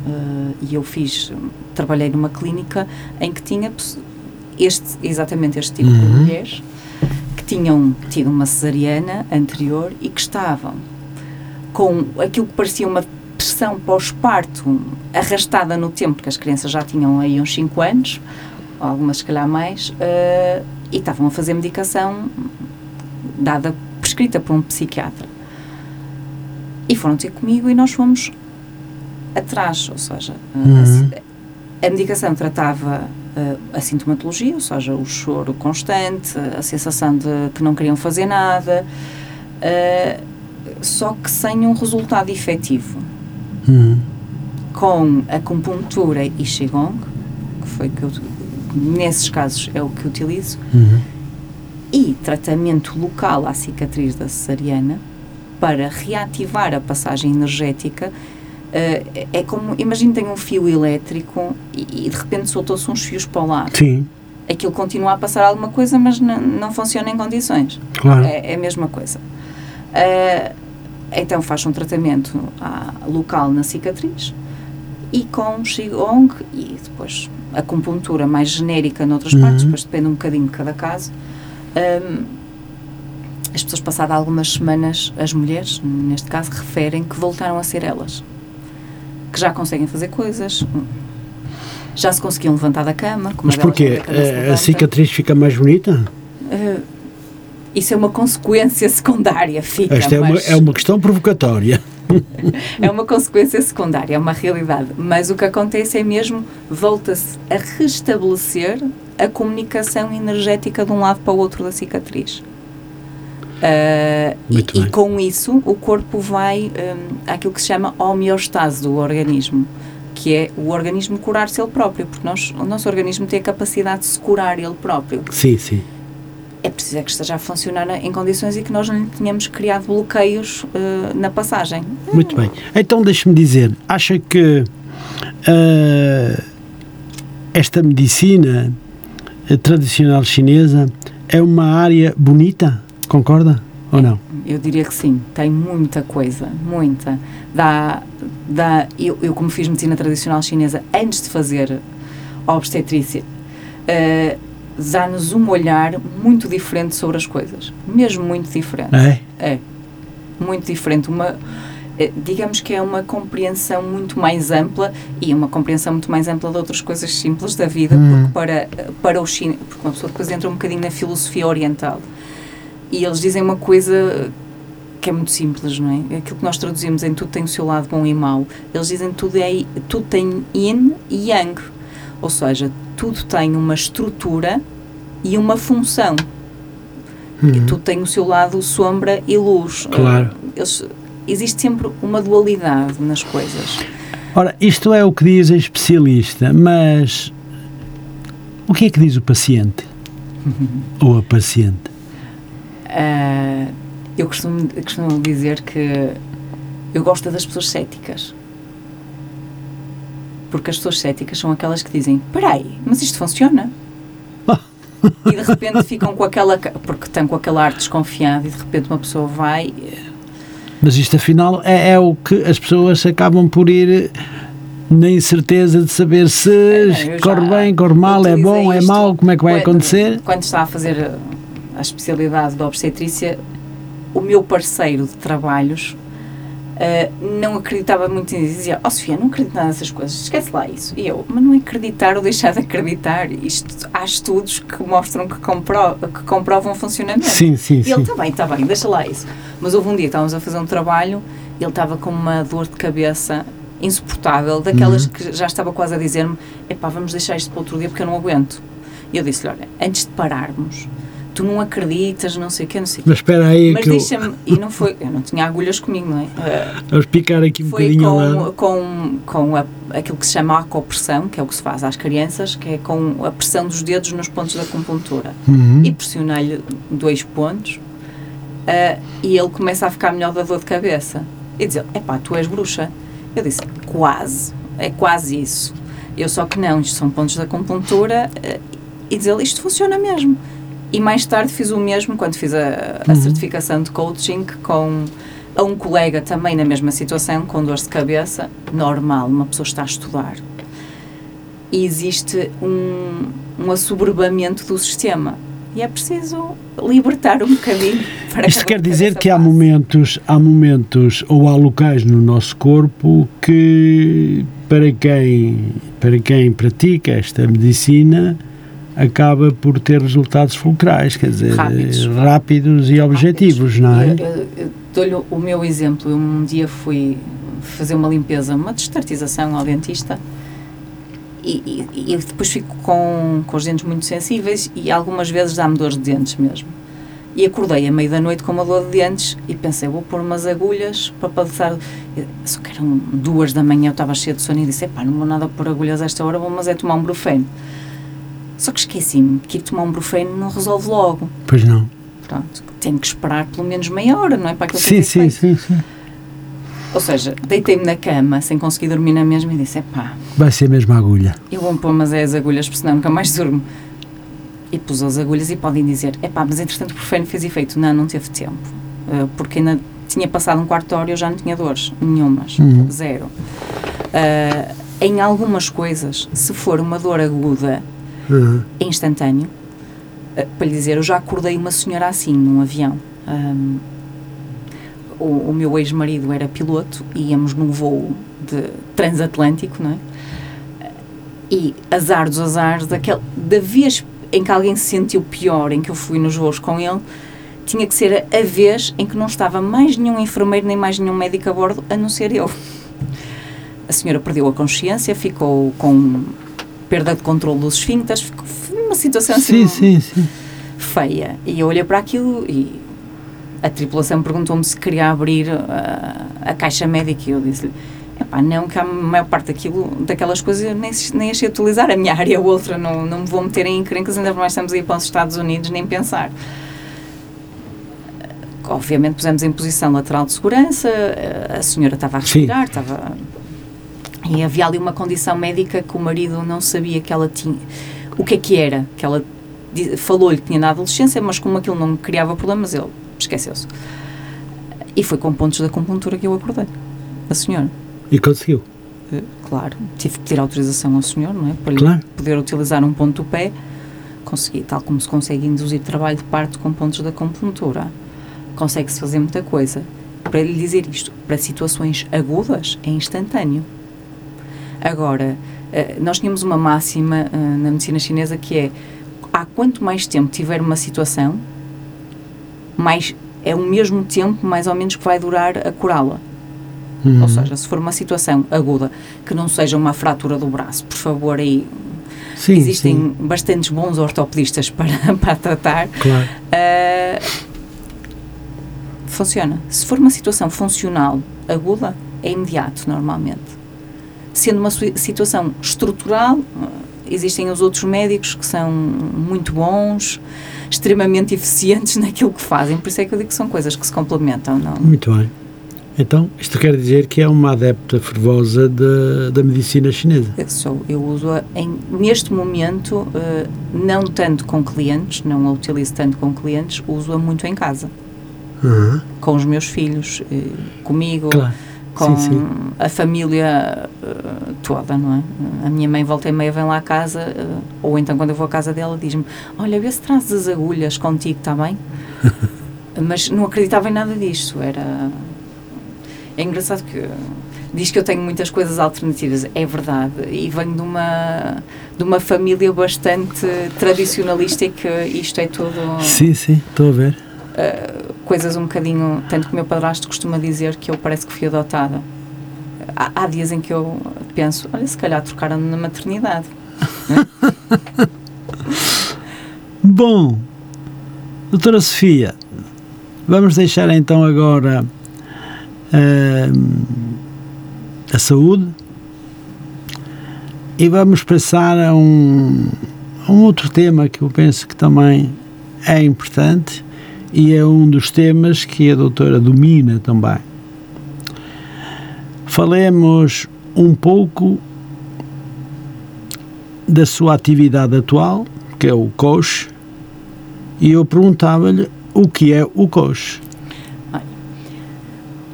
e eu fiz, trabalhei numa clínica em que tinha este, exatamente este tipo uhum. de mulheres que tinham tido uma cesariana anterior e que estavam com aquilo que parecia uma depressão pós-parto arrastada no tempo, porque as crianças já tinham aí uns 5 anos, algumas se calhar mais, uh, e estavam a fazer medicação dada, prescrita por um psiquiatra. E foram ter comigo e nós fomos atrás, ou seja, uhum. a, a, medicação tratava uh, a sintomatologia, ou seja, o choro constante, a sensação de que não queriam fazer nada, uh, só que sem um resultado efetivo. Uhum. Com acupuntura e Qigong, que foi que eu, nesses casos é o que utilizo, uhum. e tratamento local à cicatriz da cesariana para reativar a passagem energética. Uh, é como, imagine tem um fio elétrico e, e de repente soltou-se uns fios para o lado. Sim. Aquilo continua a passar alguma coisa, mas não funciona em condições. Claro. É, é a mesma coisa. Uh, então faz um tratamento local na cicatriz e com Qigong e depois a acupuntura mais genérica noutras uhum. partes, depois depende um bocadinho de cada caso. Um, as pessoas passadas algumas semanas, as mulheres, neste caso, referem que voltaram a ser elas. Que já conseguem fazer coisas, já se conseguiam levantar da cama. Mas porquê? A, a cicatriz fica mais bonita? Isso é uma consequência secundária, fica. Esta é, uma, é uma questão provocatória. é uma consequência secundária, é uma realidade. Mas o que acontece é mesmo, volta-se a restabelecer a comunicação energética de um lado para o outro da cicatriz. Uh, e, e, com isso o corpo vai um, àquilo que se chama homeostase do organismo, que é o organismo curar-se ele próprio, porque nós, o nosso organismo tem a capacidade de se curar ele próprio. Sim, sim é preciso é que esteja a funcionar em condições e que nós não tenhamos criado bloqueios uh, na passagem. Muito bem. Então deixe-me dizer, acha que uh, esta medicina eh, tradicional chinesa é uma área bonita? Concorda ou não? Eu diria que sim, tem muita coisa, muita. Dá, dá, eu, eu como fiz medicina tradicional chinesa antes de fazer obstetrícia, uh, dá-nos um olhar muito diferente sobre as coisas. Mesmo muito diferente. É? É. Muito diferente. Uma, é, digamos que é uma compreensão muito mais ampla e uma compreensão muito mais ampla de outras coisas simples da vida, hum. porque para, para o China, porque uma pessoa depois entra um bocadinho na filosofia oriental e eles dizem uma coisa que é muito simples, não é? Aquilo que nós traduzimos em tudo tem o seu lado bom e mau. Eles dizem tudo é tudo tem yin e yang. Ou seja, tudo tem uma estrutura e uma função. Uhum. E tudo tem o seu lado sombra e luz. Claro. Eles, existe sempre uma dualidade nas coisas. Ora, isto é o que diz a especialista, mas o que é que diz o paciente? Ou a paciente? Uh, eu costumo, costumo dizer que eu gosto das pessoas céticas. Porque as pessoas céticas são aquelas que dizem: peraí, mas isto funciona? e de repente ficam com aquela. porque estão com aquele ar desconfiado e de repente uma pessoa vai. Mas isto afinal é, é o que as pessoas acabam por ir na incerteza de saber se corre bem, corre mal, é bom, é mau, como é que vai quando, acontecer. Quando está a fazer a especialidade da obstetrícia, o meu parceiro de trabalhos Uh, não acreditava muito em dizia, oh Sofia, não acredito nada nessas coisas, esquece lá isso. E eu, mas não acreditar ou deixar de acreditar. Isto, há estudos que mostram que, compro, que comprovam o funcionamento. Sim, sim, e sim. ele, está bem, está bem, deixa lá isso. Mas houve um dia, estávamos a fazer um trabalho, ele estava com uma dor de cabeça insuportável, daquelas uhum. que já estava quase a dizer-me, epá, vamos deixar isto para outro dia porque eu não aguento. E eu disse-lhe, olha, antes de pararmos, tu não acreditas, não sei o que, não sei o Mas espera aí Mas deixa-me, eu... e não foi, eu não tinha agulhas comigo, não é? Uh, Vamos picar aqui um foi bocadinho com, com, com a, aquilo que se chama acopressão, que é o que se faz às crianças, que é com a pressão dos dedos nos pontos da acupuntura. Uhum. E pressionei-lhe dois pontos uh, e ele começa a ficar melhor da dor de cabeça. E dizer, epá, tu és bruxa. Eu disse, quase, é quase isso. Eu só que não, isto são pontos da acupuntura uh, e dizer, isto funciona mesmo. E mais tarde fiz o mesmo quando fiz a, a uhum. certificação de coaching com a um colega também na mesma situação, com dores de cabeça, normal, uma pessoa está a estudar. E existe um, um assoberbamento do sistema. E é preciso libertar um bocadinho para Isto quer dizer que há momentos, há momentos ou há locais no nosso corpo que para quem, para quem pratica esta medicina acaba por ter resultados fulcrais, quer dizer, rápidos, rápidos e objetivos, rápidos. não é? Dou-lhe o meu exemplo. Eu um dia fui fazer uma limpeza, uma destartização ao dentista e, e, e depois fico com, com os dentes muito sensíveis e algumas vezes dá-me dores de dentes mesmo. E acordei à meia da noite com uma dor de dentes e pensei, vou pôr umas agulhas para passar. Só que eram duas da manhã, eu estava cheio de sono e disse, pá, não vou nada pôr agulhas a esta hora, vou mas é tomar um brufeno. Só que esqueci-me que tomar um brufeno não resolve logo. Pois não. Pronto, tenho que esperar pelo menos meia hora, não é? Para aquilo sim, sim, sim, sim. Ou seja, deitei-me na cama sem conseguir dormir na mesma e disse: pá. Vai ser a mesma agulha. Eu vou pôr, mas é as agulhas, porque senão nunca mais durmo. E pus as agulhas e podem dizer: é pá, mas entretanto o brufeno fez efeito. Não, não teve tempo. Uh, porque ainda tinha passado um quarto de hora e eu já não tinha dores nenhumas. Uhum. Zero. Uh, em algumas coisas, se for uma dor aguda, Uhum. instantâneo. Uh, para lhe dizer, eu já acordei uma senhora assim num avião. Um, o, o meu ex-marido era piloto e íamos num voo de transatlântico, não é? E azar dos azares, daquele, da vez em que alguém se sentiu pior, em que eu fui nos voos com ele, tinha que ser a vez em que não estava mais nenhum enfermeiro nem mais nenhum médico a bordo, a não ser eu. A senhora perdeu a consciência, ficou com perda de controle dos esfíncteres, ficou uma situação assim Sim, sim, sim. feia. E eu olhei para aquilo e a tripulação perguntou-me se queria abrir a, a caixa médica e eu disse-lhe Epá, não, que a maior parte daquilo, daquelas coisas eu nem, nem achei utilizar. A minha área é outra, não, não me vou meter em encrencas, ainda mais estamos a ir para os Estados Unidos, nem pensar. Obviamente pusemos em posição lateral de segurança, a senhora estava a Sim. respirar, estava... E havia ali uma condição médica que o marido não sabia que ela tinha... O que é que era? Que ela falou-lhe que tinha na adolescência, mas como aquilo não criava problemas, ele esqueceu-se. E foi com pontos da acupuntura que eu acordei. A senhora. E conseguiu. Eh, Claro, tive que pedir autorização ao senhor, não é? Para Claro. poder utilizar um ponto do pé. Consegui, tal como se consegue induzir trabalho de parto com pontos da acupuntura. Consegue-se fazer muita coisa. Para lhe dizer isto, para situações agudas, é instantâneo. Agora, eh, nós tínhamos uma máxima eh, na medicina chinesa que é: há quanto mais tempo tiver uma situação, mais é o mesmo tempo, mais ou menos, que vai durar a curá-la. Uhum. Ou seja, se for uma situação aguda, que não seja uma fratura do braço, por favor, aí sim, existem sim, bastantes bons ortopedistas para, para tratar. claro. Ah, funciona. Se for uma situação funcional aguda, é imediato, normalmente. Sendo uma situação estrutural, ah, existem os outros médicos que são muito bons, extremamente eficientes naquilo que fazem. Por isso é que eu digo que são coisas que se complementam, não? Muito bem. Então, isto quer dizer que é uma adepta fervosa da, da medicina chinesa. Eu sou, eu uso-a neste momento, eh, não tanto com clientes, não a utilizo tanto com clientes, uso-a muito em casa, Uhum. com os meus filhos, eh, comigo, Claro. Com Sim, sim. a família eh, toda, não é? A minha mãe volta e meia vem lá à casa, eh, ou então quando eu vou à casa dela diz-me, olha, vê se trazes as agulhas contigo, está bem? Mas não acreditava em nada disto, era... É engraçado que diz que eu tenho muitas coisas alternativas, é verdade, e venho de uma, de uma família bastante tradicionalista e que isto é tudo Sim, sim, estou a ver. uh, coisas um bocadinho, tanto que o meu padrasto costuma dizer que eu parece que fui adotada. Há, há dias em que eu penso, olha, se calhar trocaram-me na maternidade. Bom, doutora Sofia, vamos deixar então agora ahm, a saúde e vamos passar a um, a um outro tema que eu penso que também é importante e é um dos temas que a doutora domina também. Falemos um pouco da sua atividade atual, que é o coach, e eu perguntava-lhe o que é o coach.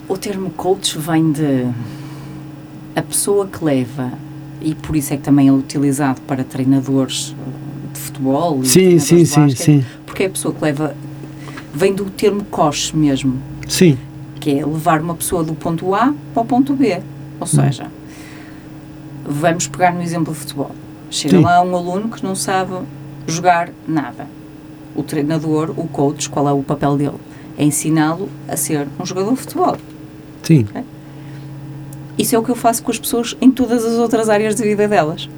O termo coach vem de a pessoa que leva, e por isso é que também é utilizado para treinadores de futebol e Sim, sim, de sim, basquete, sim. porque é a pessoa que leva, vem do termo coach mesmo, Sim, que é levar uma pessoa do ponto A para o ponto B. Ou seja, vamos pegar no exemplo de futebol. Chega Sim. lá um aluno que não sabe jogar nada. O treinador, o coach, qual é o papel dele? É ensiná-lo a ser um jogador de futebol. sim, Isso é o que eu faço com as pessoas em todas as outras áreas de vida delas.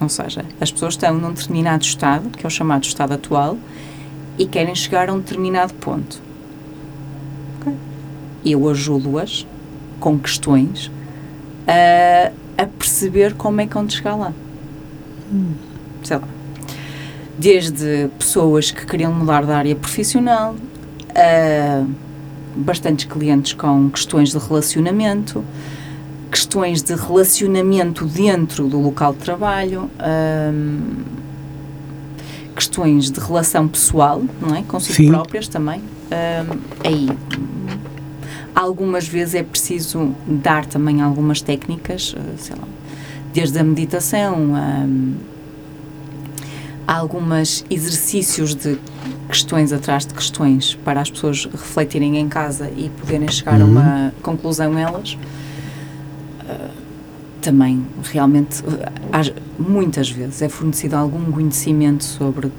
Ou seja, as pessoas estão num determinado estado, que é o chamado estado atual, e querem chegar a um determinado ponto. Ok? Eu ajudo-as com questões a, a perceber como é que vão chegar lá. Sei lá. Desde pessoas que queriam mudar de área profissional, a bastantes clientes com questões de relacionamento, questões de relacionamento dentro do local de trabalho, hum, questões de relação pessoal, não é? Consigo Sim. próprias também. aí, Algumas vezes é preciso dar também algumas técnicas, uh, sei lá, desde a meditação a, a alguns exercícios de questões atrás de questões para as pessoas refletirem em casa e poderem chegar uhum. a uma conclusão elas. Uh, também, realmente, muitas vezes é fornecido algum conhecimento sobre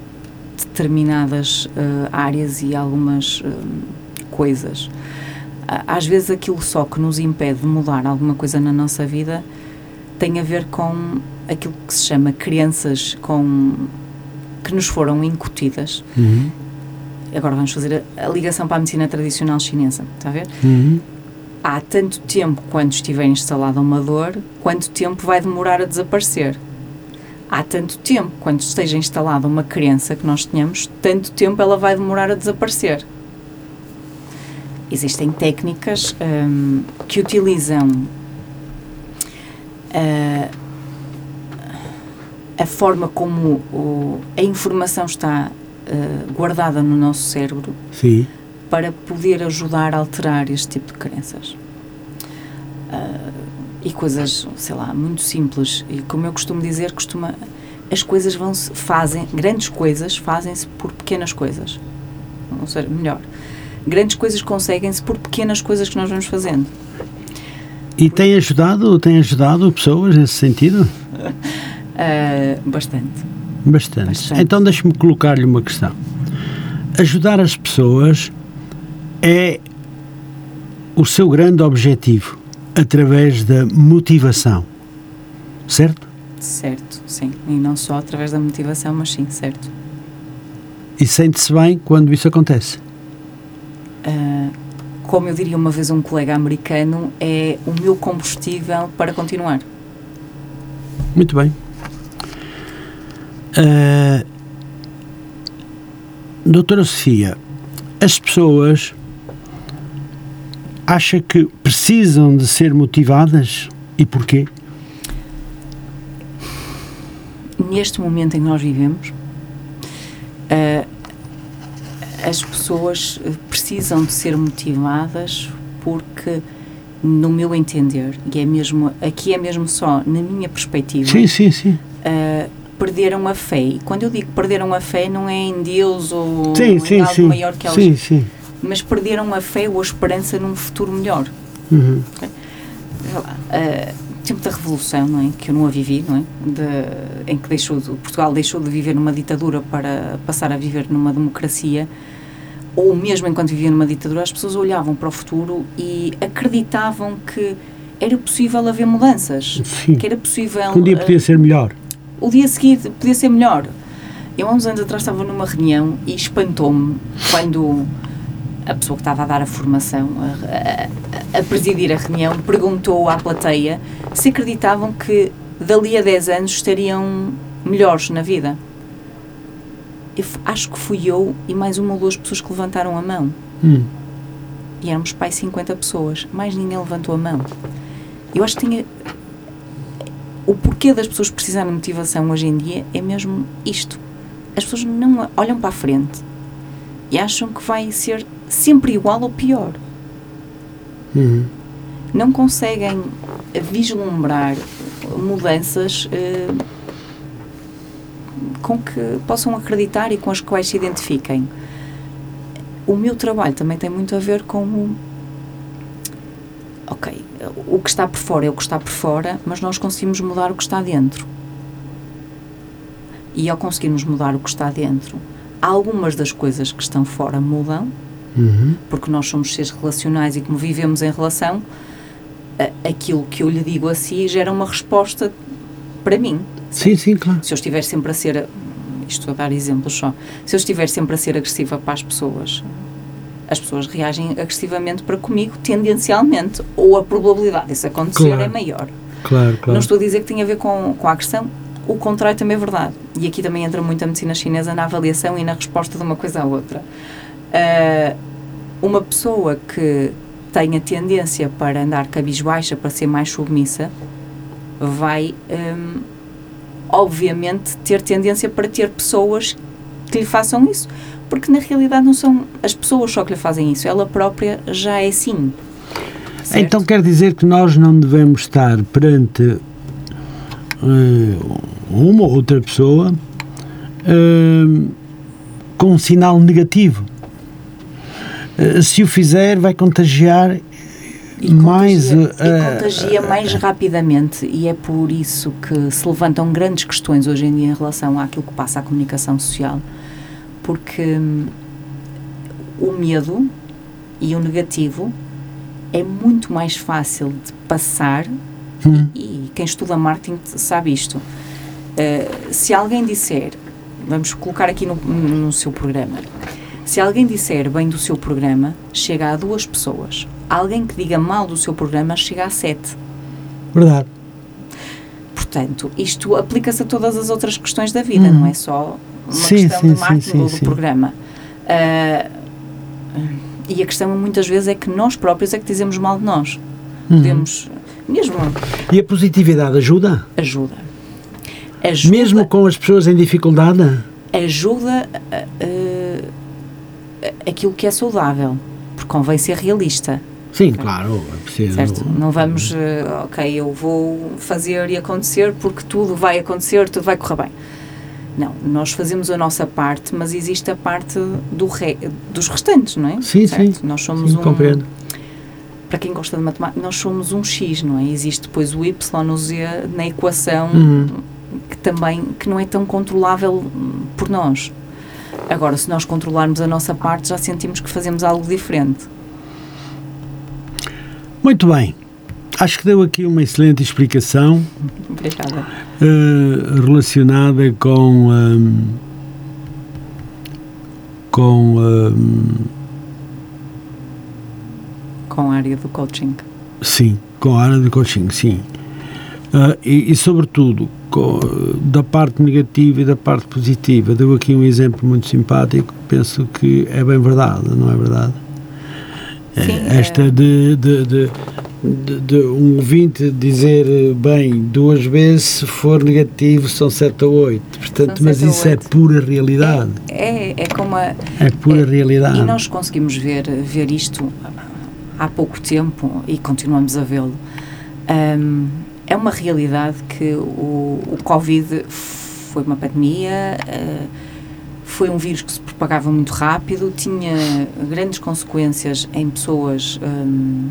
determinadas uh, áreas e algumas uh, coisas. Às vezes, aquilo só que nos impede de mudar alguma coisa na nossa vida tem a ver com aquilo que se chama crenças com que nos foram incutidas. Uhum. Agora vamos fazer a, a, ligação para a medicina tradicional chinesa, está a ver? Uhum. Há tanto tempo quando estiver instalada uma dor, quanto tempo vai demorar a desaparecer. Há tanto tempo quando esteja instalada uma crença que nós tenhamos, tanto tempo ela vai demorar a desaparecer. Existem técnicas hum, que utilizam uh, a forma como o, a informação está uh, guardada no nosso cérebro Sim. Para poder ajudar a alterar este tipo de crenças. Uh, e coisas, sei lá, muito simples. E como eu costumo dizer, costuma, as coisas vão se fazem, grandes coisas fazem-se por pequenas coisas. Ou seja, melhor, grandes coisas conseguem-se por pequenas coisas que nós vamos fazendo. E tem ajudado, tem ajudado pessoas nesse sentido? Uh, bastante. bastante. Bastante. Então deixe-me colocar-lhe uma questão. Ajudar as pessoas é o seu grande objetivo através da motivação, certo? Certo, sim. E não só através da motivação, mas sim, certo. E sente-se bem quando isso acontece? Uh, como eu diria uma vez um colega americano, é o meu combustível para continuar. Muito bem. Uh, doutora Sofia, as pessoas acham que precisam de ser motivadas e porquê? Neste momento em que nós vivemos, uh, as pessoas precisam de ser motivadas porque, no meu entender, e é mesmo, aqui é mesmo só na minha perspectiva. Sim, sim, sim. Uh, perderam a fé. E quando eu digo perderam a fé, não é em Deus ou sim, em sim, algo sim. maior que eles. Sim, sim. Mas perderam a fé ou a esperança num futuro melhor. Uhum. Okay? Uh, tempo da Revolução, não é? Que eu não a vivi, não é? De, em que deixou de, Portugal deixou de viver numa ditadura para passar a viver numa democracia, ou mesmo enquanto vivia numa ditadura, as pessoas olhavam para o futuro e acreditavam que era possível haver mudanças, Sim. que era possível... Um dia podia uh, ser melhor o dia seguinte podia ser melhor. Eu há uns anos atrás estava numa reunião e espantou-me quando a pessoa que estava a dar a formação, a, a, a, presidir a reunião, perguntou à plateia se acreditavam que dali a 10 anos estariam melhores na vida. Eu acho que fui eu e mais uma ou duas pessoas que levantaram a mão. Hum. E éramos pai 50 pessoas. Mais ninguém levantou a mão. Eu acho que tinha o porquê das pessoas precisarem de motivação hoje em dia é mesmo isto. As pessoas não olham para a frente e acham que vai ser sempre igual ou pior. Uhum. Não conseguem vislumbrar mudanças uh, com que possam acreditar e com as quais se identifiquem. O meu trabalho também tem muito a ver com o. Ok, o que está por fora é o que está por fora, mas nós conseguimos mudar o que está dentro. E ao conseguirmos mudar o que está dentro, algumas das coisas que estão fora mudam, uhum. porque nós somos seres relacionais e como vivemos em relação, aquilo que eu lhe digo a si gera uma resposta para mim. Sim, sim, claro. Se eu estiver sempre a ser, estou a dar exemplos só, se eu estiver sempre a ser agressiva para as pessoas, as pessoas reagem agressivamente para comigo, tendencialmente, ou a probabilidade disso acontecer claro. é maior. Claro, claro. Não estou a dizer que tem a ver com, com a agressão, o contrário também é verdade. E aqui também entra muito a medicina chinesa na avaliação e na resposta de uma coisa à outra. Uh, uma pessoa que tenha tendência para andar cabisbaixa, para ser mais submissa, vai, um, obviamente, ter tendência para ter pessoas que lhe façam isso porque na realidade não são as pessoas só que lhe fazem isso, ela própria já é assim. Certo? Então quer dizer que nós não devemos estar perante eh, uma ou outra pessoa eh, com um sinal negativo. Eh, se o fizer, vai contagiar E mais. contagia, eh, e contagia mais rapidamente e é por isso que se levantam grandes questões hoje em dia em relação àquilo que passa à comunicação social porque hum, o medo e o negativo é muito mais fácil de passar hum, e quem estuda marketing sabe isto. Uh, se alguém disser, vamos colocar aqui no, no seu programa, se alguém disser bem do seu programa, chega a duas pessoas. Alguém que diga mal do seu programa, chega a sete. verdade. Portanto, isto aplica-se a todas as outras questões da vida, Uhum. não é só uma Sim, questão sim, de marketing ou do programa. Uh, e a questão muitas vezes é que nós próprios é que dizemos mal de nós. Uhum. Podemos, mesmo E a positividade ajuda? ajuda. Ajuda, Mesmo com as pessoas em dificuldade? ajuda a- aquilo que é saudável, porque convém ser realista. Sim, claro. É preciso. Certo? Não vamos, eh, ok, eu vou fazer e acontecer porque tudo vai acontecer, tudo vai correr bem. Não, nós fazemos a nossa parte, mas existe a parte do re, dos restantes, não é? Sim, Certo? sim. Nós somos Sim, um. compreendo. Para quem gosta de matemática, nós somos um X, não é? Existe depois o Y no Z na equação Uhum. que também que não é tão controlável por nós. Agora, se nós controlarmos a nossa parte, já sentimos que fazemos algo diferente. Muito bem. Acho que deu aqui uma excelente explicação Obrigada. eh, relacionada com ehm, com ehm, Com a área do coaching. sim com a área de coaching sim Ah, e, e sobretudo da parte negativa e da parte positiva deu aqui um exemplo muito simpático penso que é bem verdade não é verdade Eh, Sim, é. esta de, de, de, de, de um ouvinte dizer bem duas vezes se for negativo são 7 ou 8 portanto São mas sete isso é oito. pura realidade É, é como a, é, pura é, realidade E nós conseguimos ver, ver isto há pouco tempo e continuamos a vê-lo. Ahm, é uma realidade que o, o Covid foi uma pandemia, ah, foi um vírus que se propagava muito rápido, tinha grandes consequências em pessoas ahm,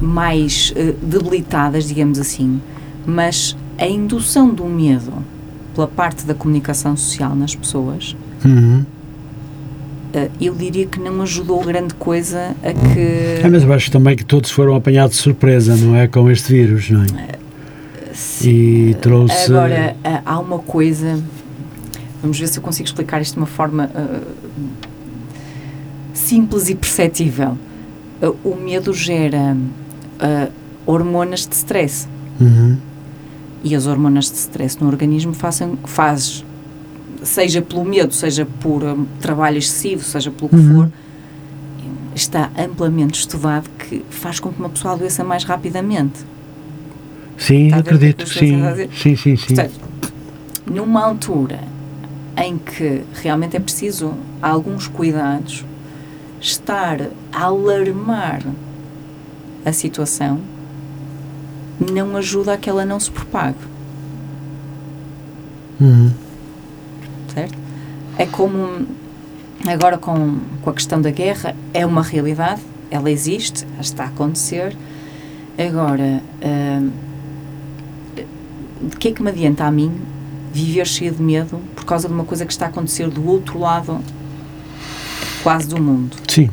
mais ah, debilitadas, digamos assim, mas a indução do medo pela parte da comunicação social nas pessoas Uhum. Uh, eu diria que não ajudou grande coisa a que. É, mas eu acho também que todos foram apanhados de surpresa, não é? Com este vírus, não é? E trouxe. Agora, uh, há uma coisa. Vamos ver se eu consigo explicar isto de uma forma uh, simples e perceptível. Uh, o medo gera uh, hormonas de stress. Uhum. E as hormonas de stress no organismo fazem, faz, seja pelo medo, seja por um, trabalho excessivo, seja pelo que Uhum. for, está amplamente estudado que faz com que uma pessoa adoeça mais rapidamente. Sim, que acredito que sim. Sim, sim, sim. Portanto, numa altura em que realmente é preciso alguns cuidados, estar a alarmar a situação não ajuda a que ela não se propague. Uhum. Certo? É como agora com, com a questão da guerra, é uma realidade, ela existe, está a acontecer. Agora, hum, de que é que me adianta a mim viver cheio de medo por causa de uma coisa que está a acontecer do outro lado quase do mundo? Sim.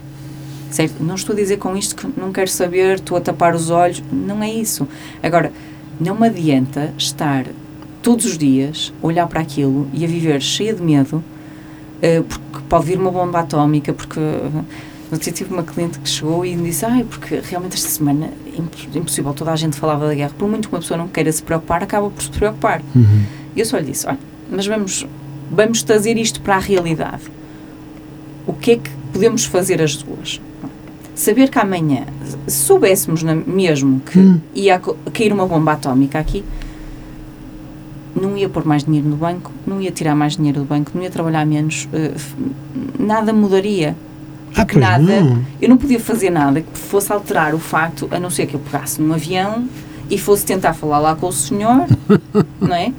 Certo? Não estou a dizer com isto que não quero saber, estou a tapar os olhos, não é isso. Agora, não me adianta estar todos os dias a olhar para aquilo e a viver cheia de medo, eh, porque pode vir uma bomba atómica, porque eh, eu tive uma cliente que chegou e me disse, ai, porque realmente esta semana é imp- impossível, toda a gente falava da guerra, por muito que uma pessoa não queira se preocupar, acaba por se preocupar. Uhum. E eu só lhe disse, olha, mas vamos, vamos trazer isto para a realidade. O que é que podemos fazer as duas? Saber que amanhã, se soubéssemos mesmo que Hum. ia cair uma bomba atómica aqui, não ia pôr mais dinheiro no banco, não ia tirar mais dinheiro do banco, não ia trabalhar menos, eh, nada mudaria. Ah, Porque pois nada, não. eu não podia fazer nada que fosse alterar o facto, a não ser que eu pegasse num avião e fosse tentar falar lá com o senhor, não é?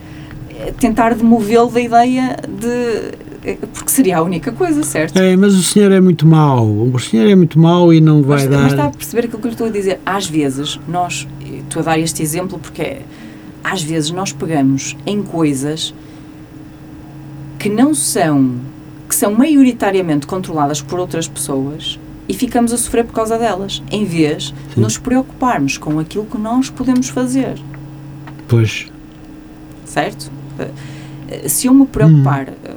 Eh, Tentar demovê-lo da ideia de. eh, Porque seria a única coisa, certo? É, mas o senhor é muito mau. O senhor é muito mau e não vai Mas, dar. mas está a perceber aquilo que eu lhe estou a dizer? Às vezes, nós, estou a dar este exemplo porque é, às vezes nós pegamos em coisas que não são, que são maioritariamente controladas por outras pessoas e ficamos a sofrer por causa delas, em vez de Sim. nos preocuparmos com aquilo que nós podemos fazer, Pois. certo? Se eu me preocupar, eh,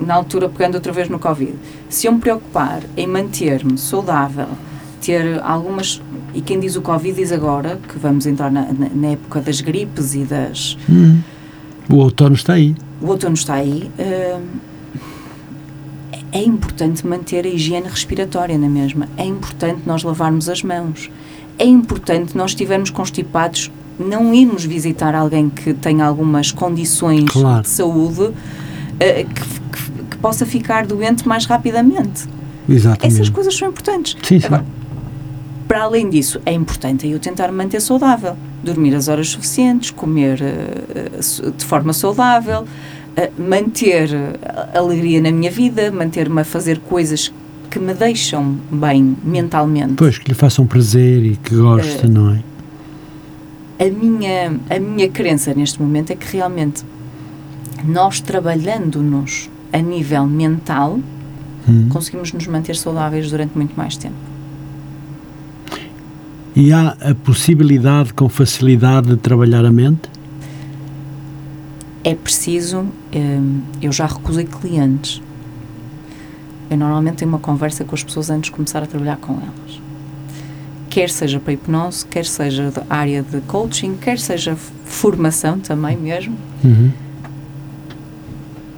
na altura pegando outra vez no Covid, se eu me preocupar em manter-me saudável, ter algumas. E quem diz o Covid diz agora que vamos entrar na, na- época das gripes e das. Hum. O outono está aí. O outono está aí. hum, é importante manter a higiene respiratória na mesma. É importante nós lavarmos as mãos. É importante nós estivermos constipados, não irmos visitar alguém que tenha algumas condições Claro. de saúde eh, que, que- que possa ficar doente mais rapidamente. Exatamente. Essas coisas são importantes. Sim, sim. Agora, para além disso, é importante eu tentar manter saudável, dormir as horas suficientes, comer su- de forma saudável, eh, manter alegria na minha vida, manter-me a fazer coisas que me deixam bem mentalmente. Pois, que lhe façam prazer e que goste, Eh, não é? A minha, a minha crença neste momento é que realmente nós trabalhando-nos a nível mental Hum. conseguimos nos manter saudáveis durante muito mais tempo. E há a possibilidade com facilidade de trabalhar a mente? é preciso. hum, eu já recusei clientes. Eu normalmente tenho uma conversa com as pessoas antes de começar a trabalhar com elas. Quer seja para hipnose, quer seja da área de coaching, quer seja formação também mesmo, Uhum.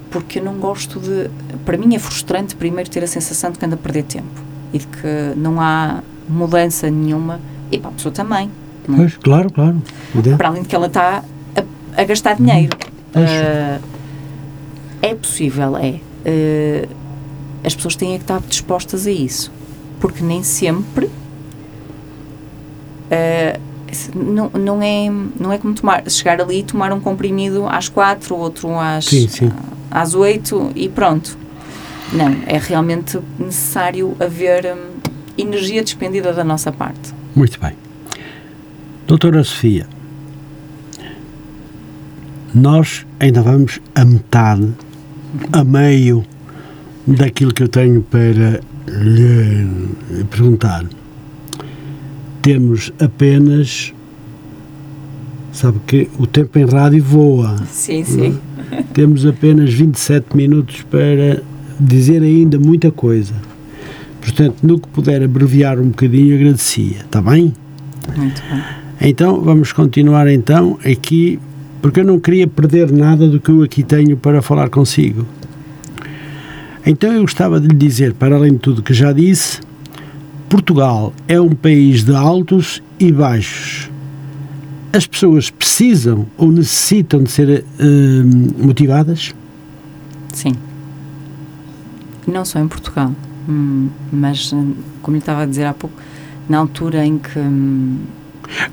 porque eu não gosto de. Para mim é frustrante primeiro ter a sensação de que ando a perder tempo e de que não há mudança nenhuma. E para a pessoa também. não é? Pois, claro, claro. Para além de que ela está a, a gastar dinheiro. Ah, é possível, é. Ah, as pessoas têm é que estar dispostas a isso. Porque nem sempre. ah, se- não, não, é, não é como tomar, chegar ali e tomar um comprimido às quatro, outro às, Sim, sim. às oito e pronto. Não, é realmente necessário haver hum, energia despendida da nossa parte. Muito bem. Doutora Sofia, nós ainda vamos a metade, a meio daquilo que eu tenho para lhe perguntar. Temos apenas. Sabe que o tempo em rádio voa. Sim, sim. Temos apenas 27 minutos para dizer ainda muita coisa. Portanto, no que puder abreviar um bocadinho, agradecia. Está bem? Muito bem. Então, vamos continuar então aqui, porque eu não queria perder nada do que eu aqui tenho para falar consigo. Então, eu gostava de lhe dizer, para além de tudo que já disse, Portugal é um país de altos e baixos. As pessoas precisam ou necessitam de ser eh, motivadas? Sim. Não só em Portugal, hum, mas, hum, como lhe estava a dizer há pouco, na altura em que. hum,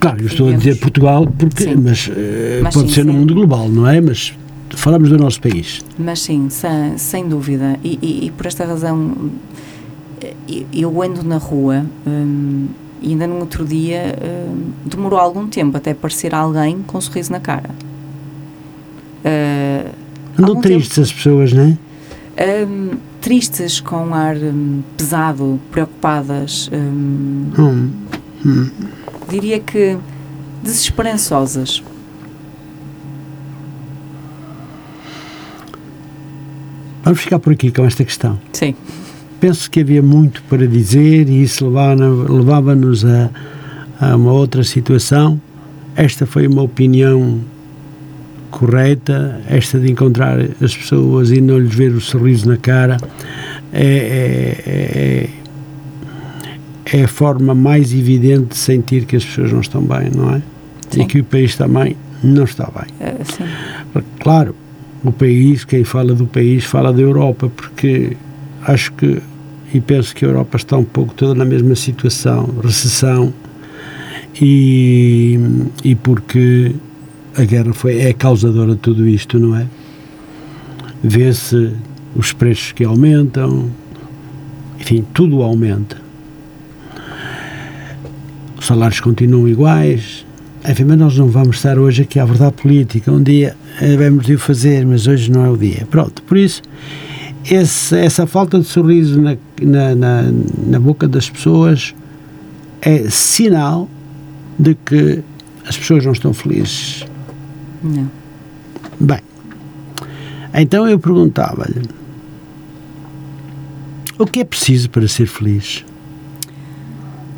Claro, eu estou a dizer Portugal, porque, Sim. mas, eh, Mas pode sim, ser no sim. mundo global, não é? Mas falamos do nosso país. Mas sim, sem, sem dúvida. E, e- e por esta razão, eh, eu ando na rua hum, e ainda no outro dia demorou algum tempo até aparecer alguém com um sorriso na cara. Eh, Andam tristes as pessoas, não é? Tristes, com ar hum, pesado, preocupadas. hum, Hum, hum. diria que desesperançosas. Vamos ficar por aqui com esta questão. Sim. Penso que havia muito para dizer e isso levava- levava-nos a, a uma outra situação. Esta foi uma opinião correta, esta de encontrar as pessoas e não lhes ver o sorriso na cara é, é, é, é a forma mais evidente de sentir que as pessoas não estão bem, não é? Sim. E que o país também não está bem. sim. Claro, o país, quem fala do país fala da Europa, porque acho que e penso que a Europa está um pouco toda na mesma situação, recessão, e, e porque a guerra foi, é causadora de tudo isto, não é? Vê-se os preços que aumentam, enfim, tudo aumenta. Os salários continuam iguais, enfim, mas nós não vamos estar hoje aqui à verdade política. Um dia devemos de o fazer, mas hoje não é o dia. Pronto, por isso, esse, essa falta de sorriso na, na, na, na boca das pessoas é sinal de que as pessoas não estão felizes. Não. Bem, então eu perguntava-lhe: o que é preciso para ser feliz?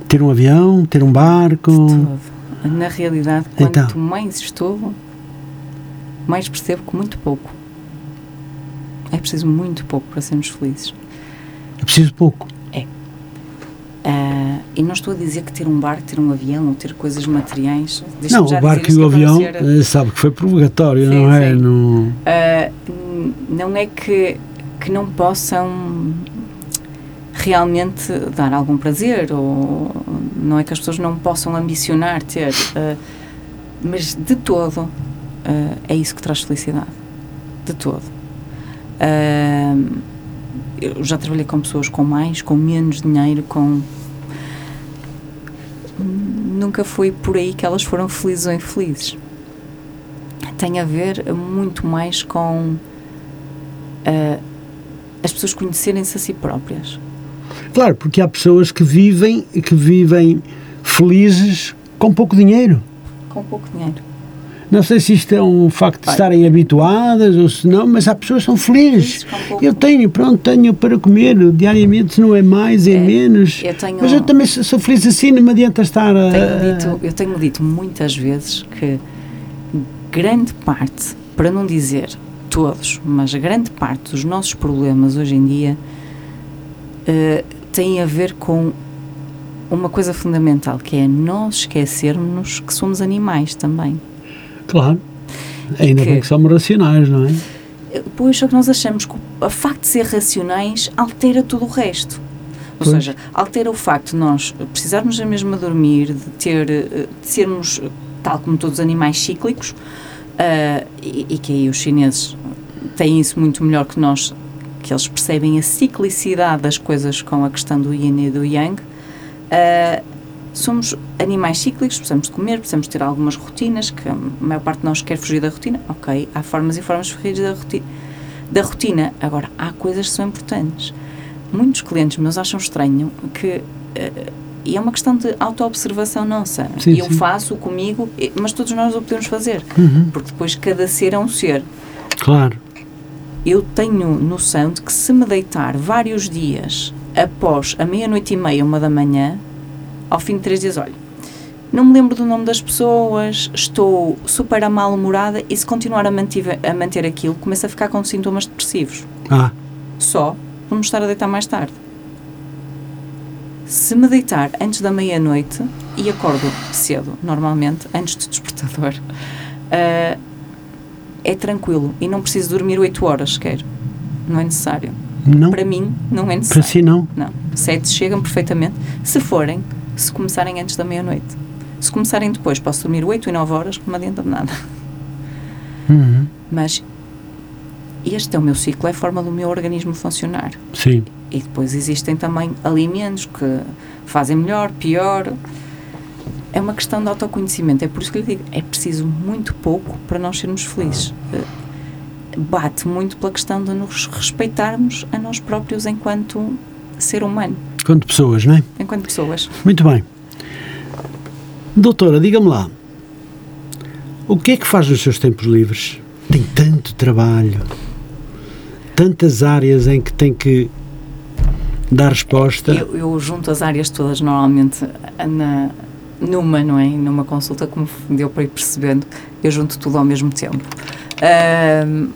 Ter um avião? Ter um barco? Todo. Na realidade, quanto Então. mais estou, mais percebo que muito pouco. É preciso muito pouco para sermos felizes. É preciso pouco. Ah, e não estou a dizer que ter um barco, ter um avião ou ter coisas materiais. Não, o barco e o avião, ser- eh, sabe que foi provocatório, Sim, não é? Não... N- não é que, que não possam realmente dar algum prazer, ou não é que as pessoas não possam ambicionar ter, ah, mas de todo é isso que traz felicidade. De todo. Ah, eu já trabalhei com pessoas com mais, com menos dinheiro, com. Nunca foi por aí que elas foram felizes ou infelizes tem a ver muito mais com ah, as pessoas conhecerem-se a si próprias. Claro, porque há pessoas que vivem, que vivem felizes com pouco dinheiro. Com pouco dinheiro. Não sei se isto é um facto de estarem habituadas ou se não, mas há pessoas que são felizes. Eu tenho, pronto, tenho para comer diariamente, se não é mais, é, É, menos. eu tenho- Mas eu também sou feliz assim, não me adianta estar a. Tenho dito, eu tenho dito muitas vezes que grande parte, para não dizer todos, mas grande parte dos nossos problemas hoje em dia eh, tem a ver com uma coisa fundamental, que é nós esquecermos que somos animais também. Claro. Ainda que- bem que somos racionais, não é? Pois só que nós achamos que o facto de ser racionais altera tudo o resto. Ou Pois. seja, altera o facto de nós precisarmos da mesma dormir, de ter, eh, de sermos, tal como todos os animais cíclicos, ah, e, e que aí os chineses têm isso muito melhor que nós, que eles percebem a ciclicidade das coisas com a questão do yin e do yang. Ah, somos animais cíclicos, precisamos de comer, precisamos ter algumas rotinas, que a maior parte de nós quer fugir da rotina. Ok, há formas e formas de fugir da, roti da rotina. Agora, há coisas que são importantes. Muitos clientes meus acham estranho que. eh, e é uma questão de auto-observação nossa. Sim, eu sim. faço comigo, mas todos nós o podemos fazer. Uhum. Porque depois cada ser é um ser. Claro. Eu tenho noção de que se me deitar vários dias após a meia-noite e meia, uma da manhã, ao fim de três dias, olha, não me lembro do nome das pessoas, estou super mal-humorada e se continuar a mantive- a manter aquilo, começo a ficar com sintomas depressivos. Ah, Só por me estar a deitar mais tarde. Se me deitar antes da meia-noite e acordo cedo, normalmente, antes do despertador, ah, é tranquilo e não preciso dormir 8 horas sequer. Não é necessário. não. Para mim, não é Para necessário. si não. Não. Sete chegam perfeitamente. Se forem, se começarem antes da meia-noite. Se começarem depois, posso dormir 8 e 9 horas, que não me adianta de nada. Uhum. Mas este é o meu ciclo, é a forma do meu organismo funcionar. Sim. E depois existem também alimentos que fazem melhor, pior. É uma questão de autoconhecimento. É por isso que eu lhe digo, é preciso muito pouco para nós sermos felizes. Eh, Bate muito pela questão de nos respeitarmos a nós próprios enquanto ser humano, Quanto pessoas, não é? enquanto pessoas. Muito bem. Doutora, diga-me lá. O que é que faz nos seus tempos livres? Tem tanto trabalho, tantas áreas em que tem que dar resposta. Eu, eu junto as áreas todas normalmente na, numa, não é? Numa consulta, como deu para ir percebendo, eu junto tudo ao mesmo tempo. Ahm,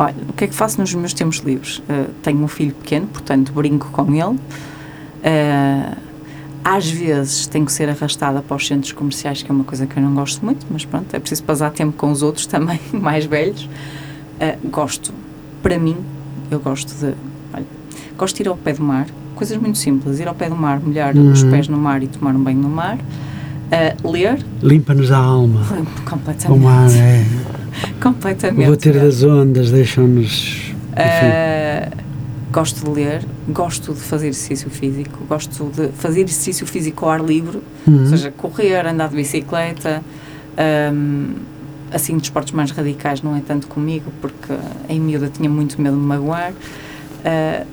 olha, o que é que faço nos meus tempos livres? Ah, tenho um filho pequeno, portanto brinco com ele. Ah, às vezes tenho que ser arrastada para os centros comerciais, que é uma coisa que eu não gosto muito, mas pronto, é preciso passar tempo com os outros também, mais velhos. Ah, gosto, para mim, eu gosto de. Olha, gosto de ir ao pé do mar, coisas muito simples. Ir ao pé do mar, molhar os Uhum. pés no mar e tomar um banho no mar. Uh, ler, Limpa-nos a alma. completamente. O mar é. completamente. O bater das ondas deixam-nos. Uh, gosto de ler, gosto de fazer exercício físico, gosto de fazer exercício físico ao ar livre, Uhum. ou seja, correr, andar de bicicleta, um, assim, desportos mais radicais não é tanto comigo, porque em miúda tinha muito medo de me magoar, uh,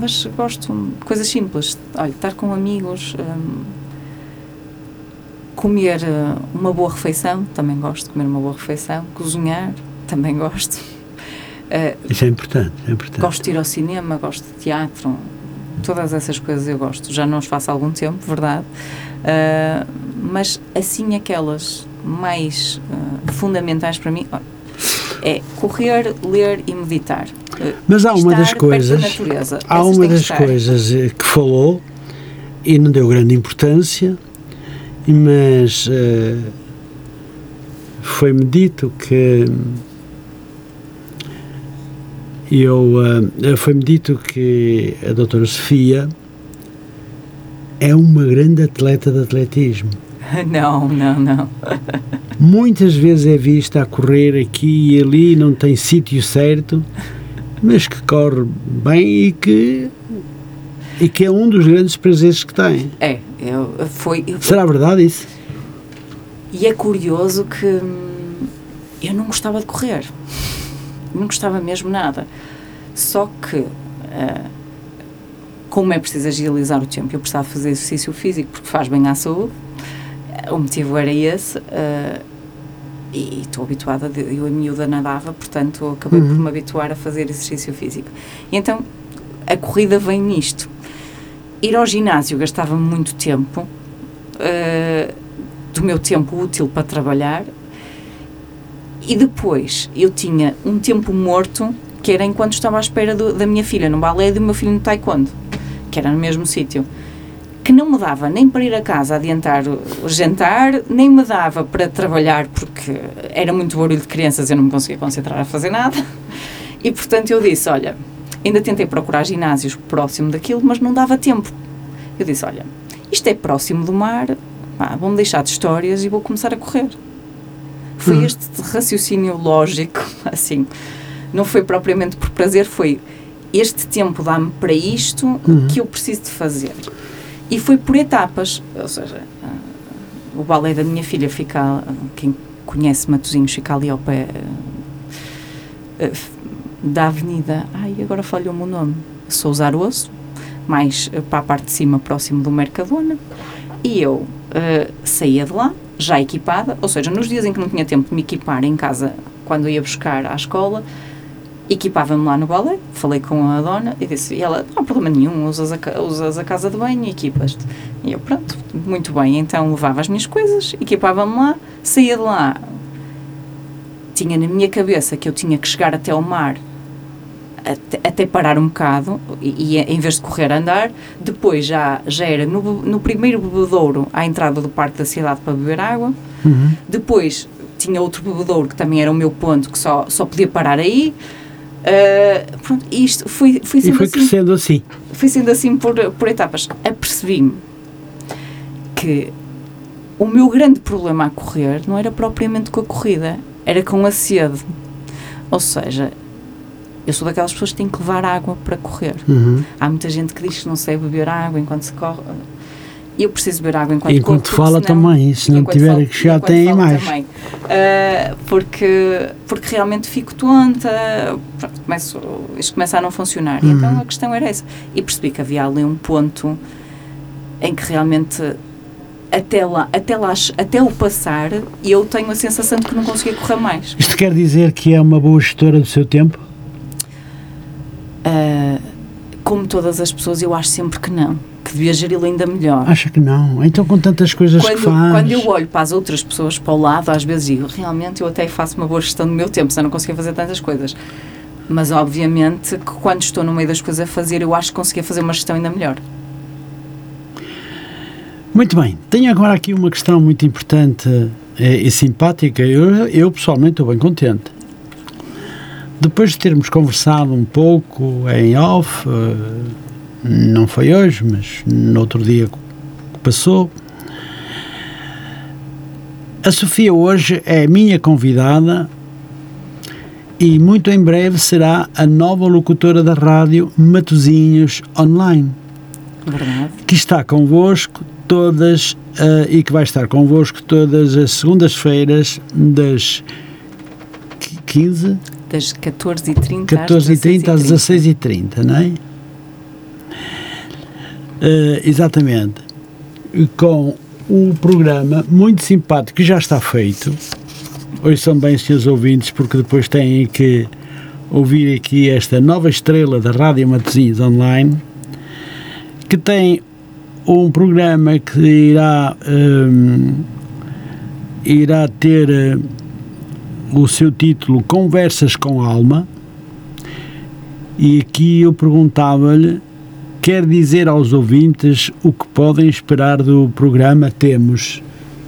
mas gosto de coisas simples, olha, estar com amigos, um, comer uh, uma boa refeição, também gosto de comer uma boa refeição, cozinhar, também gosto. Uh, Isso é importante, é importante. Gosto de ir ao cinema, gosto de teatro, todas essas coisas eu gosto. Já não os faço há algum tempo, verdade. Uh, mas assim, aquelas mais uh, fundamentais para mim é correr, ler e meditar. Mas há uma das coisas. Da. Há Essas uma das estar. coisas eh, que falou e não deu grande importância, mas eh, foi-me dito que eu eh, foi-me dito que a doutora Sofia é uma grande atleta de atletismo. Não, não, não. Muitas vezes é vista a correr aqui e ali, não tem sítio certo, mas que corre bem e que, e que é um dos grandes prazeres que tem. É, eu, foi, eu- Será verdade isso? E é curioso que hum, eu não gostava de correr. Não gostava mesmo nada. Só que, ah, como é preciso agilizar o tempo, eu precisava fazer exercício físico porque faz bem à saúde. Ah, O motivo era esse. ah, e estou habituada, de, eu a miúda nadava, portanto acabei por Uhum. me habituar a fazer exercício físico. E então a corrida vem nisto. Ir ao ginásio gastava muito tempo, ah, do meu tempo útil para trabalhar, e depois eu tinha um tempo morto que era enquanto estava à espera do- da minha filha no balé e do meu filho no taekwondo, que era no mesmo sítio, que não me dava nem para ir a casa adiantar o, jantar, nem me dava para trabalhar porque era muito barulho de crianças, eu não me conseguia concentrar a fazer nada. E portanto eu disse, olha, ainda tentei procurar ginásios próximo daquilo, mas não dava tempo. Eu disse, olha, isto é próximo do mar, pá, vou-me deixar de histórias e vou começar a correr. Foi Uhum. este raciocínio lógico, assim, não foi propriamente por prazer, foi este tempo dá-me para isto Uhum. que eu preciso de fazer. E foi por etapas, ou seja, o balé da minha filha fica, quem conhece Matosinhos, fica ali ao pé ah, ah, da avenida, ai, agora falhou-me o nome, Sousa Aroso, mais ah, para a parte de cima, próximo do Mercadona, e eu ah, saía de lá, já equipada, ou seja, nos dias em que não tinha tempo de me equipar em casa, quando ia buscar à escola, equipava-me lá no balé, falei com a dona e disse, e ela, não há problema nenhum, usas a, usas a casa de banho e equipas-te. E eu, pronto, muito bem, então levava as minhas coisas, equipava-me lá, saía de lá, tinha na minha cabeça que eu tinha que chegar até ao mar, até, até parar um bocado, e, e em vez de correr, andar, depois já, já era no, no primeiro bebedouro à entrada do Parque da Cidade para beber água, Uhum. depois tinha outro bebedouro que também era o meu ponto, que só, só podia parar aí. Uh, pronto, isto foi, foi E sendo foi assim, crescendo assim. foi sendo assim por, por etapas. Apercebi-me que o meu grande problema a correr não era propriamente com a corrida, era com a sede. Ou seja, eu sou daquelas pessoas que têm que levar água para correr. Uhum. Há muita gente que diz que não sei beber água enquanto se corre. Eu preciso beber água enquanto enquanto corro, fala senão- também, se não tiver falo- que chegar tem mais. também. Ah, porque, porque realmente fico tonta, pronto, começo, isto começa a não funcionar. Uhum. então a questão era essa. E percebi que havia ali um ponto em que realmente até lá, até lá, até o passar, eu tenho a sensação de que não conseguia correr mais. Isto quer dizer que é uma boa gestora do seu tempo? Ah, como todas as pessoas, eu acho sempre que não, que devia geri-lo ainda melhor. Acha que não? Então com tantas coisas que quando, faz. quando eu olho para as outras pessoas para o lado, às vezes digo, realmente eu até faço uma boa gestão do meu tempo, se eu não conseguia fazer tantas coisas. Mas obviamente que quando estou no meio das coisas a fazer, eu acho que conseguia fazer uma gestão ainda melhor. Muito bem, tenho agora aqui uma questão muito importante eh, e simpática. Eu, eu pessoalmente estou bem contente. Depois de termos conversado um pouco em off, eh, não foi hoje, mas no outro dia que passou. A Sofia hoje é minha convidada e muito em breve será a nova locutora da rádio Matozinhos Online. Verdade. Que está convosco todas uh, e que vai estar convosco todas as segundas-feiras das 15 das 14h30 14h30 às 16h30, não é? Uh, exatamente. Com um programa muito simpático que já está feito. Hoje são bem, senhores ouvintes, porque depois têm que ouvir aqui esta nova estrela da Rádio Matosinhos Online, que tem um programa que irá, um, irá ter uh, o seu título Conversas com Alma. E aqui eu perguntava-lhe quer dizer aos ouvintes o que podem esperar do programa. Temos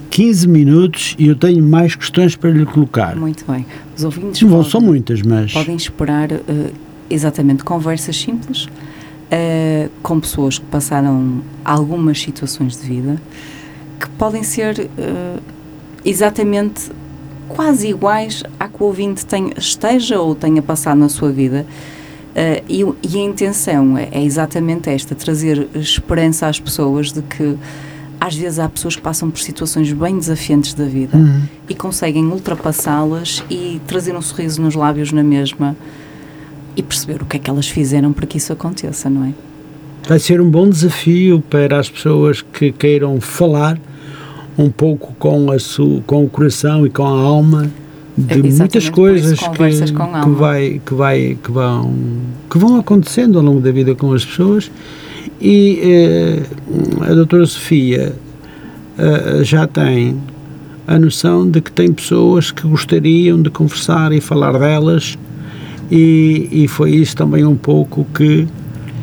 15 minutos e eu tenho mais questões para lhe colocar. Muito bem. Os ouvintes Não podem, são muitas, mas. podem esperar uh, exatamente conversas simples uh, com pessoas que passaram algumas situações de vida que podem ser uh, exatamente quase iguais à que o ouvinte tenha, esteja ou tenha passado na sua vida. Uh, e, e, a intenção é, é, exatamente esta: trazer esperança às pessoas de que às vezes há pessoas que passam por situações bem desafiantes da vida Uhum. e conseguem ultrapassá-las e trazer um sorriso nos lábios na mesma e perceber o que é que elas fizeram para que isso aconteça, não é? Vai ser um bom desafio para as pessoas que queiram falar um pouco com, a su, com o coração e com a alma de muitas isso, coisas que, que, vai, que, vai, que, vão, que vão acontecendo ao longo da vida com as pessoas. E eh, a doutora Sofia eh, já tem a noção de que tem pessoas que gostariam de conversar e falar delas, e, e foi isso também um pouco que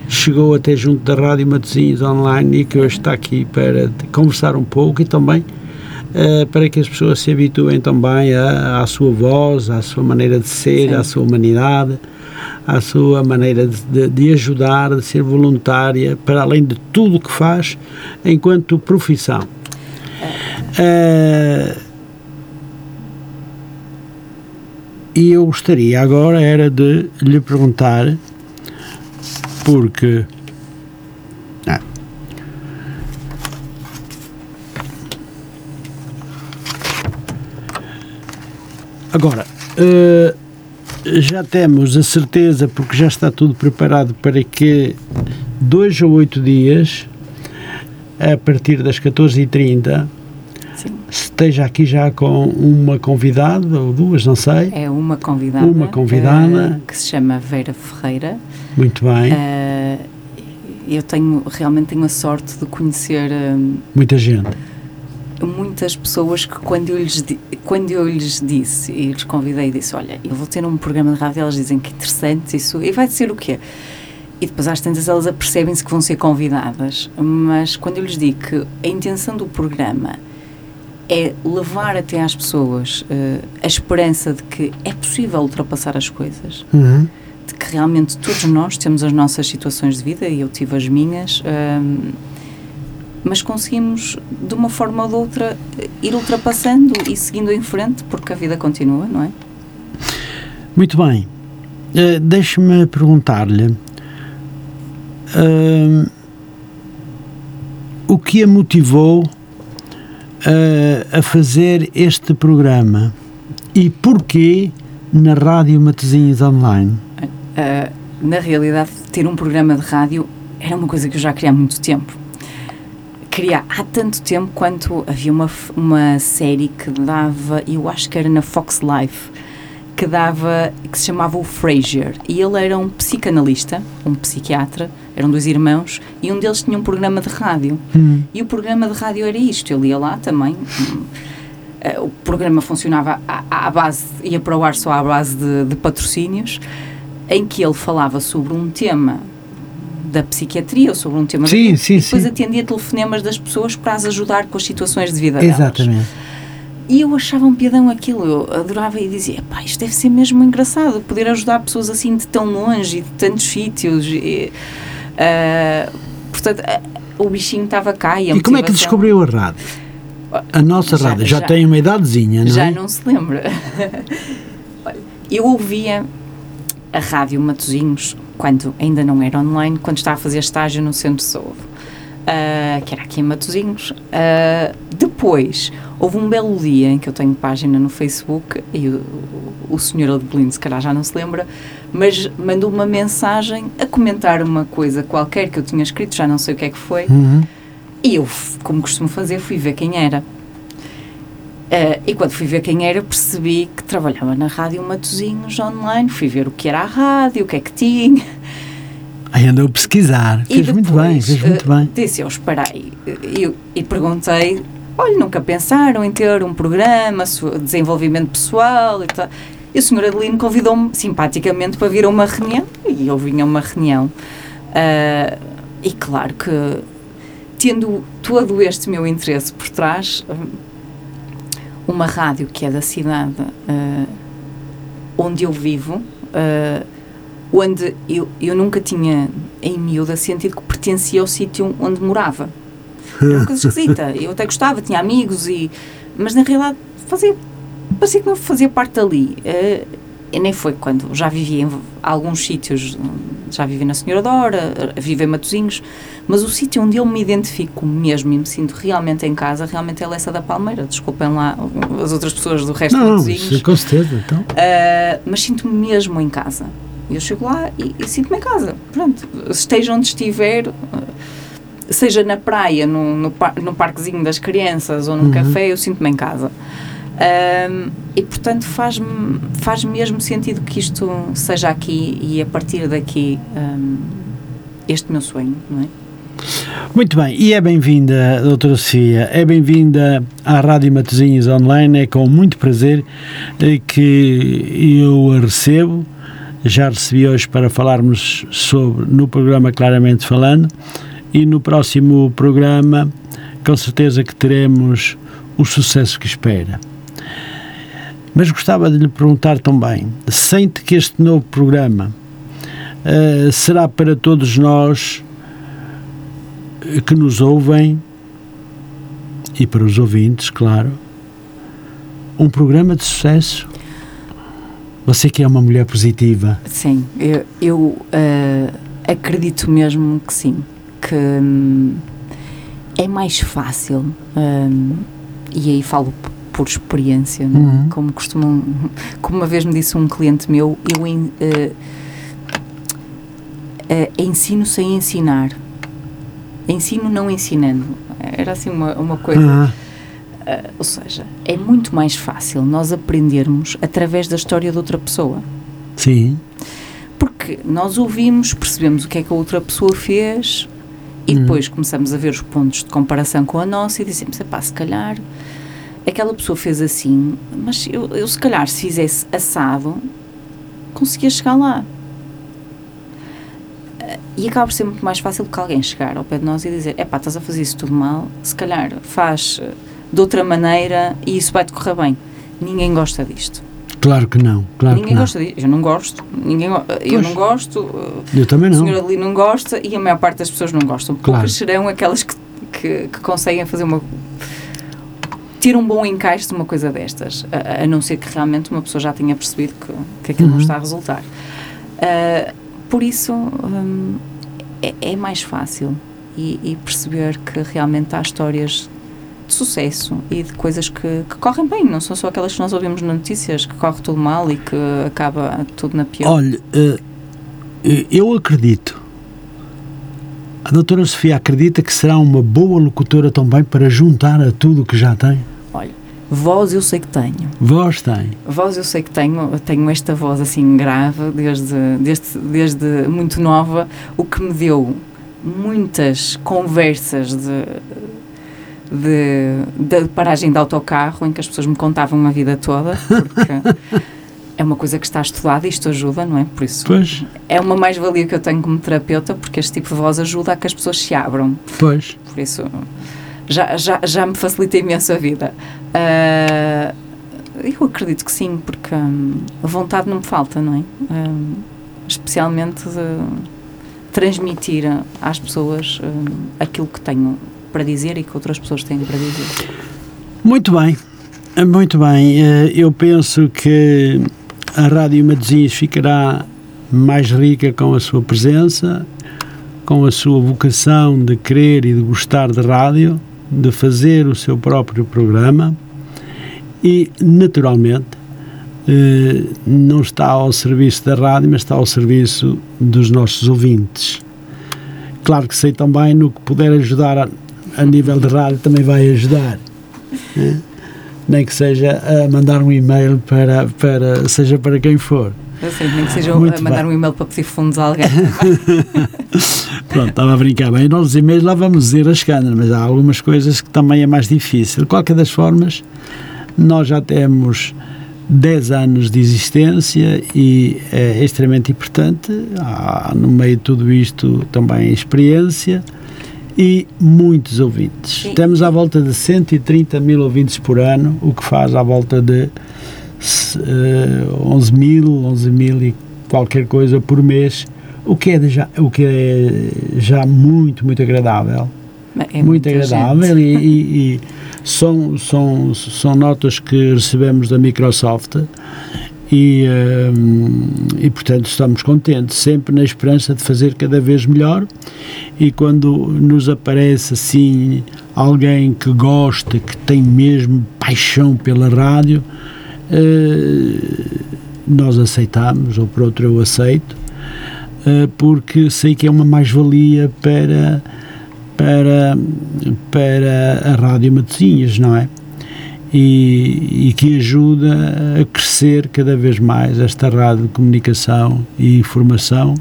chegou até junto da Rádio Matosinhos Online e que hoje está aqui para conversar um pouco e também eh, para que as pessoas se habituem também à, à sua voz, à sua maneira de ser, Sim. à sua humanidade, à sua maneira de, de- ajudar, de ser voluntária, para além de tudo o que faz enquanto profissão. Eh, e eu gostaria agora era de lhe perguntar porque ah. agora eh, já temos a certeza porque já está tudo preparado para que dois ou oito dias a partir das 14h30 Sim. esteja aqui já com uma convidada ou duas, não sei. É uma convidada, Uma convidada. eh, que se chama Vera Ferreira. Muito bem, Eh, eu tenho realmente tenho a sorte de conhecer eh, muita gente. muitas pessoas que quando eu lhes quando eu lhes disse e lhes convidei disse olha eu vou ter um programa de rádio elas dizem que interessante isso e vai ser o quê e depois às tantas elas apercebem-se que vão ser convidadas mas quando eu lhes digo que a intenção do programa é levar até às pessoas eh, a esperança de que é possível ultrapassar as coisas Uhum. De que realmente todos nós temos as nossas situações de vida e eu tive as minhas, hum, mas conseguimos de uma forma ou de outra ir ultrapassando e seguindo em frente porque a vida continua, não é? Muito bem. Eh, Deixe-me perguntar-lhe hum, o que a motivou eh, a fazer este programa e porquê na Rádio Matosinhos Online? Ah, na realidade, ter um programa de rádio era uma coisa que eu já queria há muito tempo. Queria há tanto tempo quanto havia uma, uma série que dava, eu acho que era na Fox Life, que dava, que se chamava o Frasier. E ele era um psicanalista, um psiquiatra, eram dois irmãos, e um deles tinha um programa de rádio. Hum. E o programa de rádio era isto, ele ia lá também. hum, eh, O programa funcionava à, à base, ia para o ar só à base de, de patrocínios, em que ele falava sobre um tema da psiquiatria ou sobre um tema Sim, vida, sim, e depois sim. atendia telefonemas das pessoas para as ajudar com as situações de vida delas. Exatamente. E eu achava um piadão aquilo, eu adorava e dizia, pá, isto deve ser mesmo engraçado, poder ajudar pessoas assim de tão longe e de tantos sítios. E, Uh, portanto, o bichinho estava cá e a E como é que descobriu a rádio? A nossa Já- rádio já, já- tem uma idadezinha, não Já é? não se lembra. Olha, eu ouvia a rádio Matozinhos quando ainda não era online, quando estava a fazer estágio no Centro de Saúde, ah, que era aqui em Matozinhos. Ah, depois, houve um belo dia em que eu tenho página no Facebook e o, o senhor Adelino, se calhar já não se lembra, mas mandou uma mensagem a comentar uma coisa qualquer que eu tinha escrito, já não sei o que é que foi. Uhum. E eu, como costumo fazer, fui ver quem era. Eh, e quando fui ver quem era, percebi que trabalhava na Rádio Matozinhos online. Fui ver o que era a rádio, o que é que tinha. Aí andou a pesquisar. E Fez muito bem, depois, fez muito eh, bem. Disse eu, espera aí. E, eu- e perguntei, olha, nunca pensaram em ter um programa, su- desenvolvimento pessoal e tal. E o senhor Adelino convidou-me simpaticamente para vir a uma reunião. E eu vim a uma reunião. Ah, e claro que, tendo todo este meu interesse por trás, uma rádio que é da cidade ah, onde eu vivo, ah, onde eu, eu nunca tinha, em miúda, sentido que pertencia ao sítio onde morava. Era uma coisa esquisita. Eu até gostava, tinha amigos, e, mas na realidade fazia, parecia que não fazia parte dali. Eh, e nem foi quando já vivi em alguns sítios, já vivi na Senhora Dora, vivi em Matozinhos, mas o sítio onde eu me identifico mesmo e me sinto realmente em casa, realmente é Lessa da Palmeira. Desculpem lá as outras pessoas do resto de Não, Matozinhos. isso, com certeza. Então. Uh, mas sinto-me mesmo em casa. Eu chego lá e, e sinto-me em casa. Pronto, esteja onde estiver, uh, seja na praia, no, no, par- no parquezinho das crianças ou num Uhum. café, eu sinto-me em casa. Um, e portanto faz-me faz mesmo sentido que isto seja aqui e a partir daqui um, este meu sonho, não é? Muito bem, e é bem-vinda, doutora Sofia, é bem-vinda à Rádio Matozinhos Online, é com muito prazer eh, que eu a recebo, já recebi hoje para falarmos sobre, no programa Claramente Falando, e no próximo programa, com certeza que teremos o sucesso que espera. Mas gostava de lhe perguntar também, sente que este novo programa eh, será para todos nós que nos ouvem e para os ouvintes, claro, um programa de sucesso. Você que é uma mulher positiva. Sim, eu, eu uh, acredito mesmo que sim, que hum, é mais fácil, hum, e aí falo por experiência, é? Uhum. como costumam, como uma vez me disse um cliente meu, eu uh, uh, ensino sem ensinar, ensino não ensinando, era assim uma, uma coisa. Ah, Uh, ou seja, é muito mais fácil nós aprendermos através da história de outra pessoa. sim, Porque nós ouvimos, percebemos o que é que a outra pessoa fez e Uhum. depois começamos a ver os pontos de comparação com a nossa e dizemos, pá, se calhar aquela pessoa fez assim, mas eu, eu se calhar se fizesse assado conseguia chegar lá. E acaba por ser muito mais fácil do que alguém chegar ao pé de nós e dizer, é pá, estás a fazer isso tudo mal, se calhar faz eh, de outra maneira e isso vai-te correr bem. Ninguém gosta disto. claro que não, claro que Ninguém não. gosta disto. Eu não gosto. Ninguém, eu Pois. não gosto. Eu também não. senhor ali não gosta e a maior parte das pessoas não gostam. Claro. Poucas serão aquelas que, que, que conseguem fazer uma. Ter um bom encaixe de uma coisa destas. A, a não ser que realmente uma pessoa já tenha percebido que, que aquilo não Uhum. está a resultar. Uh, por isso, hum, é, é mais fácil. E, e perceber que realmente há histórias de sucesso e de coisas que, que correm bem, não são só aquelas que nós ouvimos nas notícias, que corre tudo mal e que acaba tudo na pior. Olha, eh, eh, eu acredito. A doutora Sofia acredita que será uma boa locutora também para juntar a tudo o que já tem? Olha, voz eu sei que tenho. Voz tem. Voz eu sei que tenho, eu tenho esta voz assim grave desde, desde, desde muito nova, o que me deu muitas conversas de, de, de paragem de autocarro em que as pessoas me contavam a vida toda, porque é uma coisa que está estudada e isto ajuda, não é? Por isso Pois, é uma mais-valia que eu tenho como terapeuta, porque este tipo de voz ajuda a que as pessoas se abram. pois. Por isso já, já, já me facilita imenso a vida. Ah, eu acredito que sim, porque hum, a vontade não me falta, não é? Hum, especialmente de transmitir às pessoas uh, aquilo que tenho para dizer e que outras pessoas têm para dizer. Muito bem, muito bem. Eh, eu penso que a Rádio Matosinhos ficará mais rica com a sua presença, com a sua vocação de querer e de gostar de rádio, de fazer o seu próprio programa e, naturalmente, eh, não está ao serviço da rádio, mas está ao serviço dos nossos ouvintes. Claro que sei também no que puder ajudar a, a nível de rádio, também vai ajudar. Né? Nem que seja a mandar um e-mail para, para seja para quem for. Eu sei, nem que seja Muito a mandar bem. um e-mail para pedir fundos a alguém. Pronto, estava a brincar bem. Nós e-mails lá vamos ir rascando, mas há algumas coisas que também é mais difícil. De qualquer das formas, nós já temos 10 anos de existência e é extremamente importante. Há no meio de tudo isto também experiência e muitos ouvintes. Sim. Temos à volta de 130 mil ouvintes por ano, o que faz à volta de uh, 11 mil, 11 mil e qualquer coisa por mês, o que é já, o que é já muito, muito agradável. É muito agradável e, e, e, são, são, são notas que recebemos da Microsoft e, um, e portanto estamos contentes, sempre na esperança de fazer cada vez melhor e quando nos aparece assim alguém que gosta, que tem mesmo paixão pela rádio, uh, nós aceitamos, ou por outro eu aceito, uh, porque sei que é uma mais-valia para, para, para a Rádio Matosinhas, não é? E, e, que ajuda a crescer cada vez mais esta rádio de comunicação e informação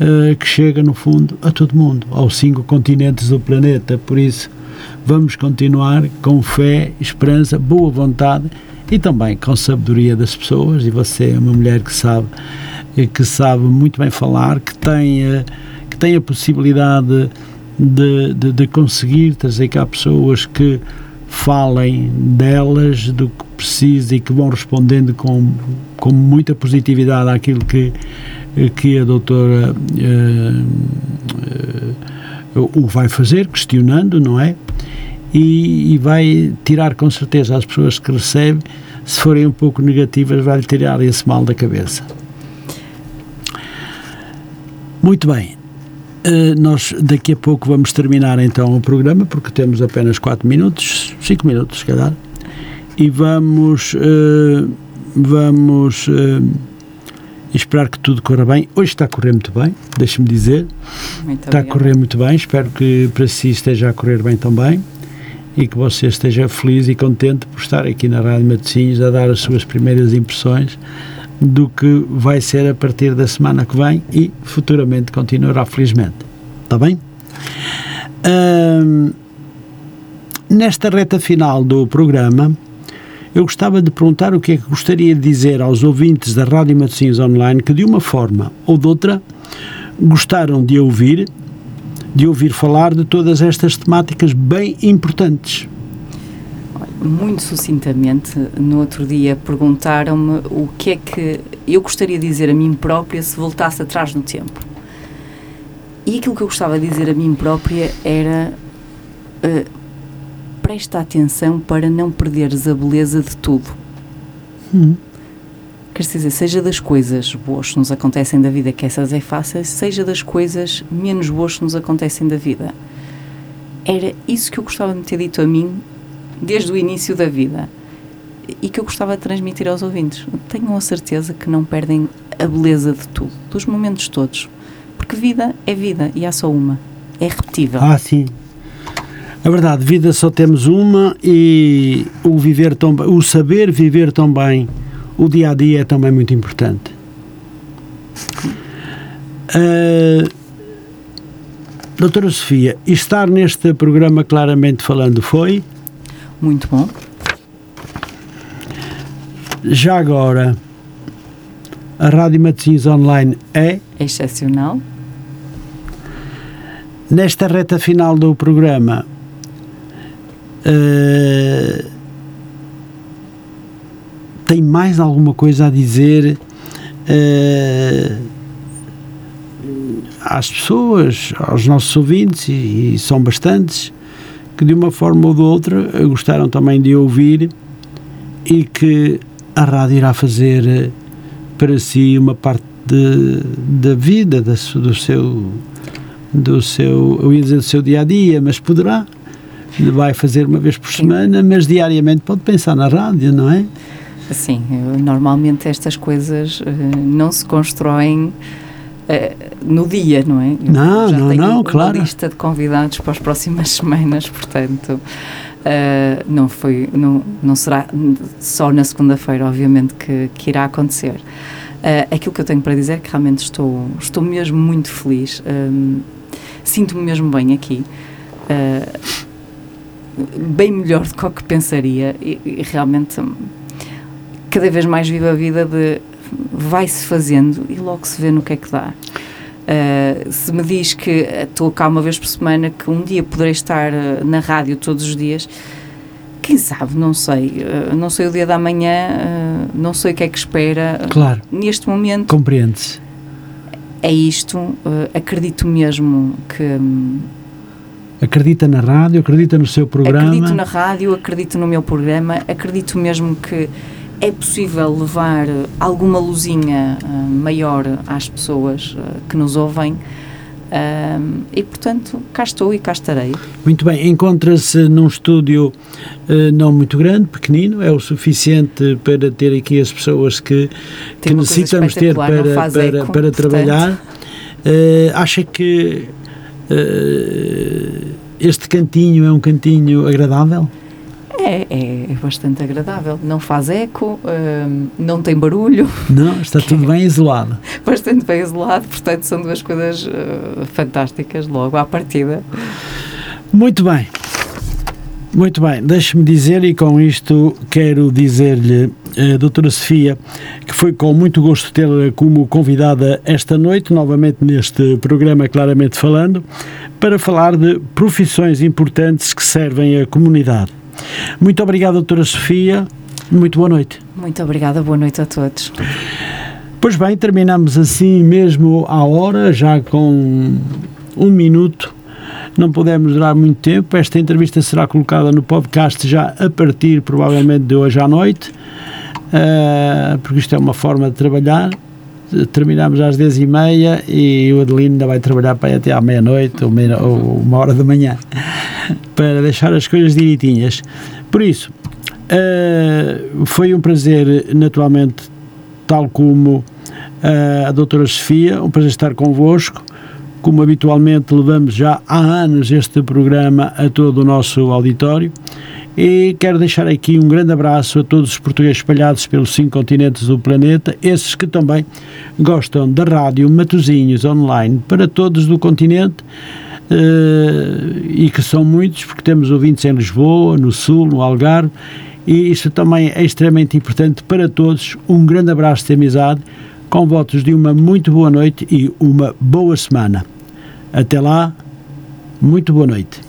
uh, que chega, no fundo, a todo mundo, aos cinco continentes do planeta. Por isso, vamos continuar com fé, esperança, boa vontade e também com sabedoria das pessoas. E você é uma mulher que sabe, eh, que sabe muito bem falar, que tem, uh, que tem a possibilidade de, de, de conseguir trazer cá pessoas que falem delas, do que precisa e que vão respondendo com, com muita positividade àquilo que que a doutora uh, uh, o vai fazer, questionando, não é? E, e, vai tirar com certeza as pessoas que recebe, se forem um pouco negativas, vai-lhe tirar esse mal da cabeça. Muito bem. Uh, nós daqui a pouco vamos terminar então o programa, porque temos apenas 4 minutos, 5 minutos, se calhar, e vamos. vamos e esperar que tudo corra bem. Hoje está a correr muito bem, deixe-me dizer. Muito está a correr muito bem, espero que para si esteja a correr bem também e que você esteja feliz e contente por estar aqui na Rádio Matosinhos a dar as suas primeiras impressões do que vai ser a partir da semana que vem e futuramente continuará felizmente. Está bem? nesta reta final do programa, eu gostava de perguntar o que é que gostaria de dizer aos ouvintes da Rádio Matosinhos Online que, de uma forma ou de outra, gostaram de ouvir, de ouvir falar de todas estas temáticas bem importantes. Muito sucintamente, no outro dia perguntaram-me o que é que eu gostaria de dizer a mim própria se voltasse atrás no tempo. E aquilo que eu gostava de dizer a mim própria era uh, presta atenção para não perderes a beleza de tudo. Hum. Quer dizer, seja das coisas boas que nos acontecem da vida, que essas é fácil, seja das coisas menos boas que nos acontecem da vida. Era isso que eu gostava de ter dito a mim desde o início da vida e que eu gostava de transmitir aos ouvintes. Tenham a certeza que não perdem a beleza de tudo, dos momentos todos. Porque vida é vida e há só uma. É repetível. Ah, sim. É verdade, vida só temos uma e o viver tão o saber viver tão bem, o dia a dia é também muito importante. Uh, doutora Sofia, estar neste programa claramente falando foi? Muito bom. Já agora, a Rádio Matosinhos Online é? Excepcional. Nesta reta final do programa, Uh, tem mais alguma coisa a dizer uh, às pessoas, aos nossos ouvintes, e, e são bastantes, que de uma forma ou de outra gostaram também de ouvir e que a rádio irá fazer eh, para si uma parte de, da vida, da, do seu do seu, eu ia dizer do seu dia a dia, mas poderá vai fazer uma vez por semana, mas diariamente pode pensar na rádio, não é? Sim, normalmente estas coisas uh, não se constroem uh, no dia, não é? Eu não, não, não, uma claro. lista de convidados para as próximas semanas, portanto, uh, não foi, não, não será só na segunda-feira, obviamente, que, que irá acontecer. aquilo que eu tenho para dizer é que realmente estou, estou mesmo muito feliz, sinto-me mesmo bem aqui bem melhor do que o que pensaria e, e realmente cada vez mais vivo a vida de vai-se fazendo e logo se vê no que é que dá. Uh, se me diz que estou cá uma vez por semana, que um dia poderei estar uh, na rádio todos os dias, quem sabe, não sei. Uh, não sei o dia da manhã, não sei o que é que espera. Claro. Neste momento. Compreende-se. É isto. acredito mesmo que. Um, Acredita na rádio, acredita no seu programa? Acredito na rádio, acredito no meu programa, acredito mesmo que é possível levar alguma luzinha uh, maior às pessoas uh, que nos ouvem. Uh, e portanto, cá estou e cá estarei. Muito bem, encontra-se num estúdio não muito grande, pequenino, é o suficiente para ter aqui as pessoas que, que necessitamos ter para, para, eco, para trabalhar. acha que este cantinho é um cantinho agradável? É, é, é, bastante agradável. Não faz eco, hum, não tem barulho. Não, está tudo bem isolado. Bastante bem isolado, portanto, são duas coisas uh, fantásticas logo à partida. Muito bem. Muito bem, deixe-me dizer, e com isto quero dizer-lhe, uh, doutora Sofia, que foi com muito gosto tê-la como convidada esta noite, novamente neste programa Claramente Falando, para falar de profissões importantes que servem a comunidade. Muito obrigado, doutora Sofia. Muito boa noite. Muito obrigada, boa noite a todos. Pois bem, terminamos assim mesmo à hora, já com um minuto. Não podemos durar muito tempo. Esta entrevista será colocada no podcast já a partir, provavelmente, de hoje à noite, uh, porque isto é uma forma de trabalhar. Terminamos às 10h30 e o Adelino ainda vai trabalhar para até à meia-noite ou, meia, ou uma hora da manhã para deixar as coisas direitinhas. Por isso, uh, foi um prazer, naturalmente, tal como uh, a doutora Sofia, um prazer estar convosco. Como habitualmente levamos já há anos este programa a todo o nosso auditório. E quero deixar aqui um grande abraço a todos os portugueses espalhados pelos cinco continentes do planeta, esses que também gostam da rádio Matozinhos Online para todos do continente. Uh, e que são muitos, porque temos ouvintes em Lisboa, no Sul, no Algarve, e isso também é extremamente importante para todos. Um grande abraço de amizade, com votos de uma muito boa noite e uma boa semana. Até lá, muito boa noite.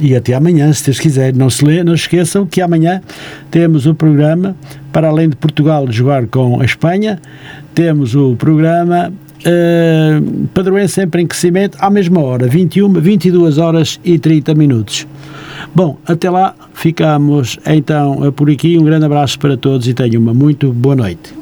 E até amanhã, se Deus quiser. Não se, lê, não esqueçam que amanhã temos o programa, para além de Portugal jogar com a Espanha, temos o programa uh, Padroense sempre em crescimento, à mesma hora, 21, 22 horas e 30 minutos. Bom, até lá, ficamos então por aqui. Um grande abraço para todos e tenham uma muito boa noite.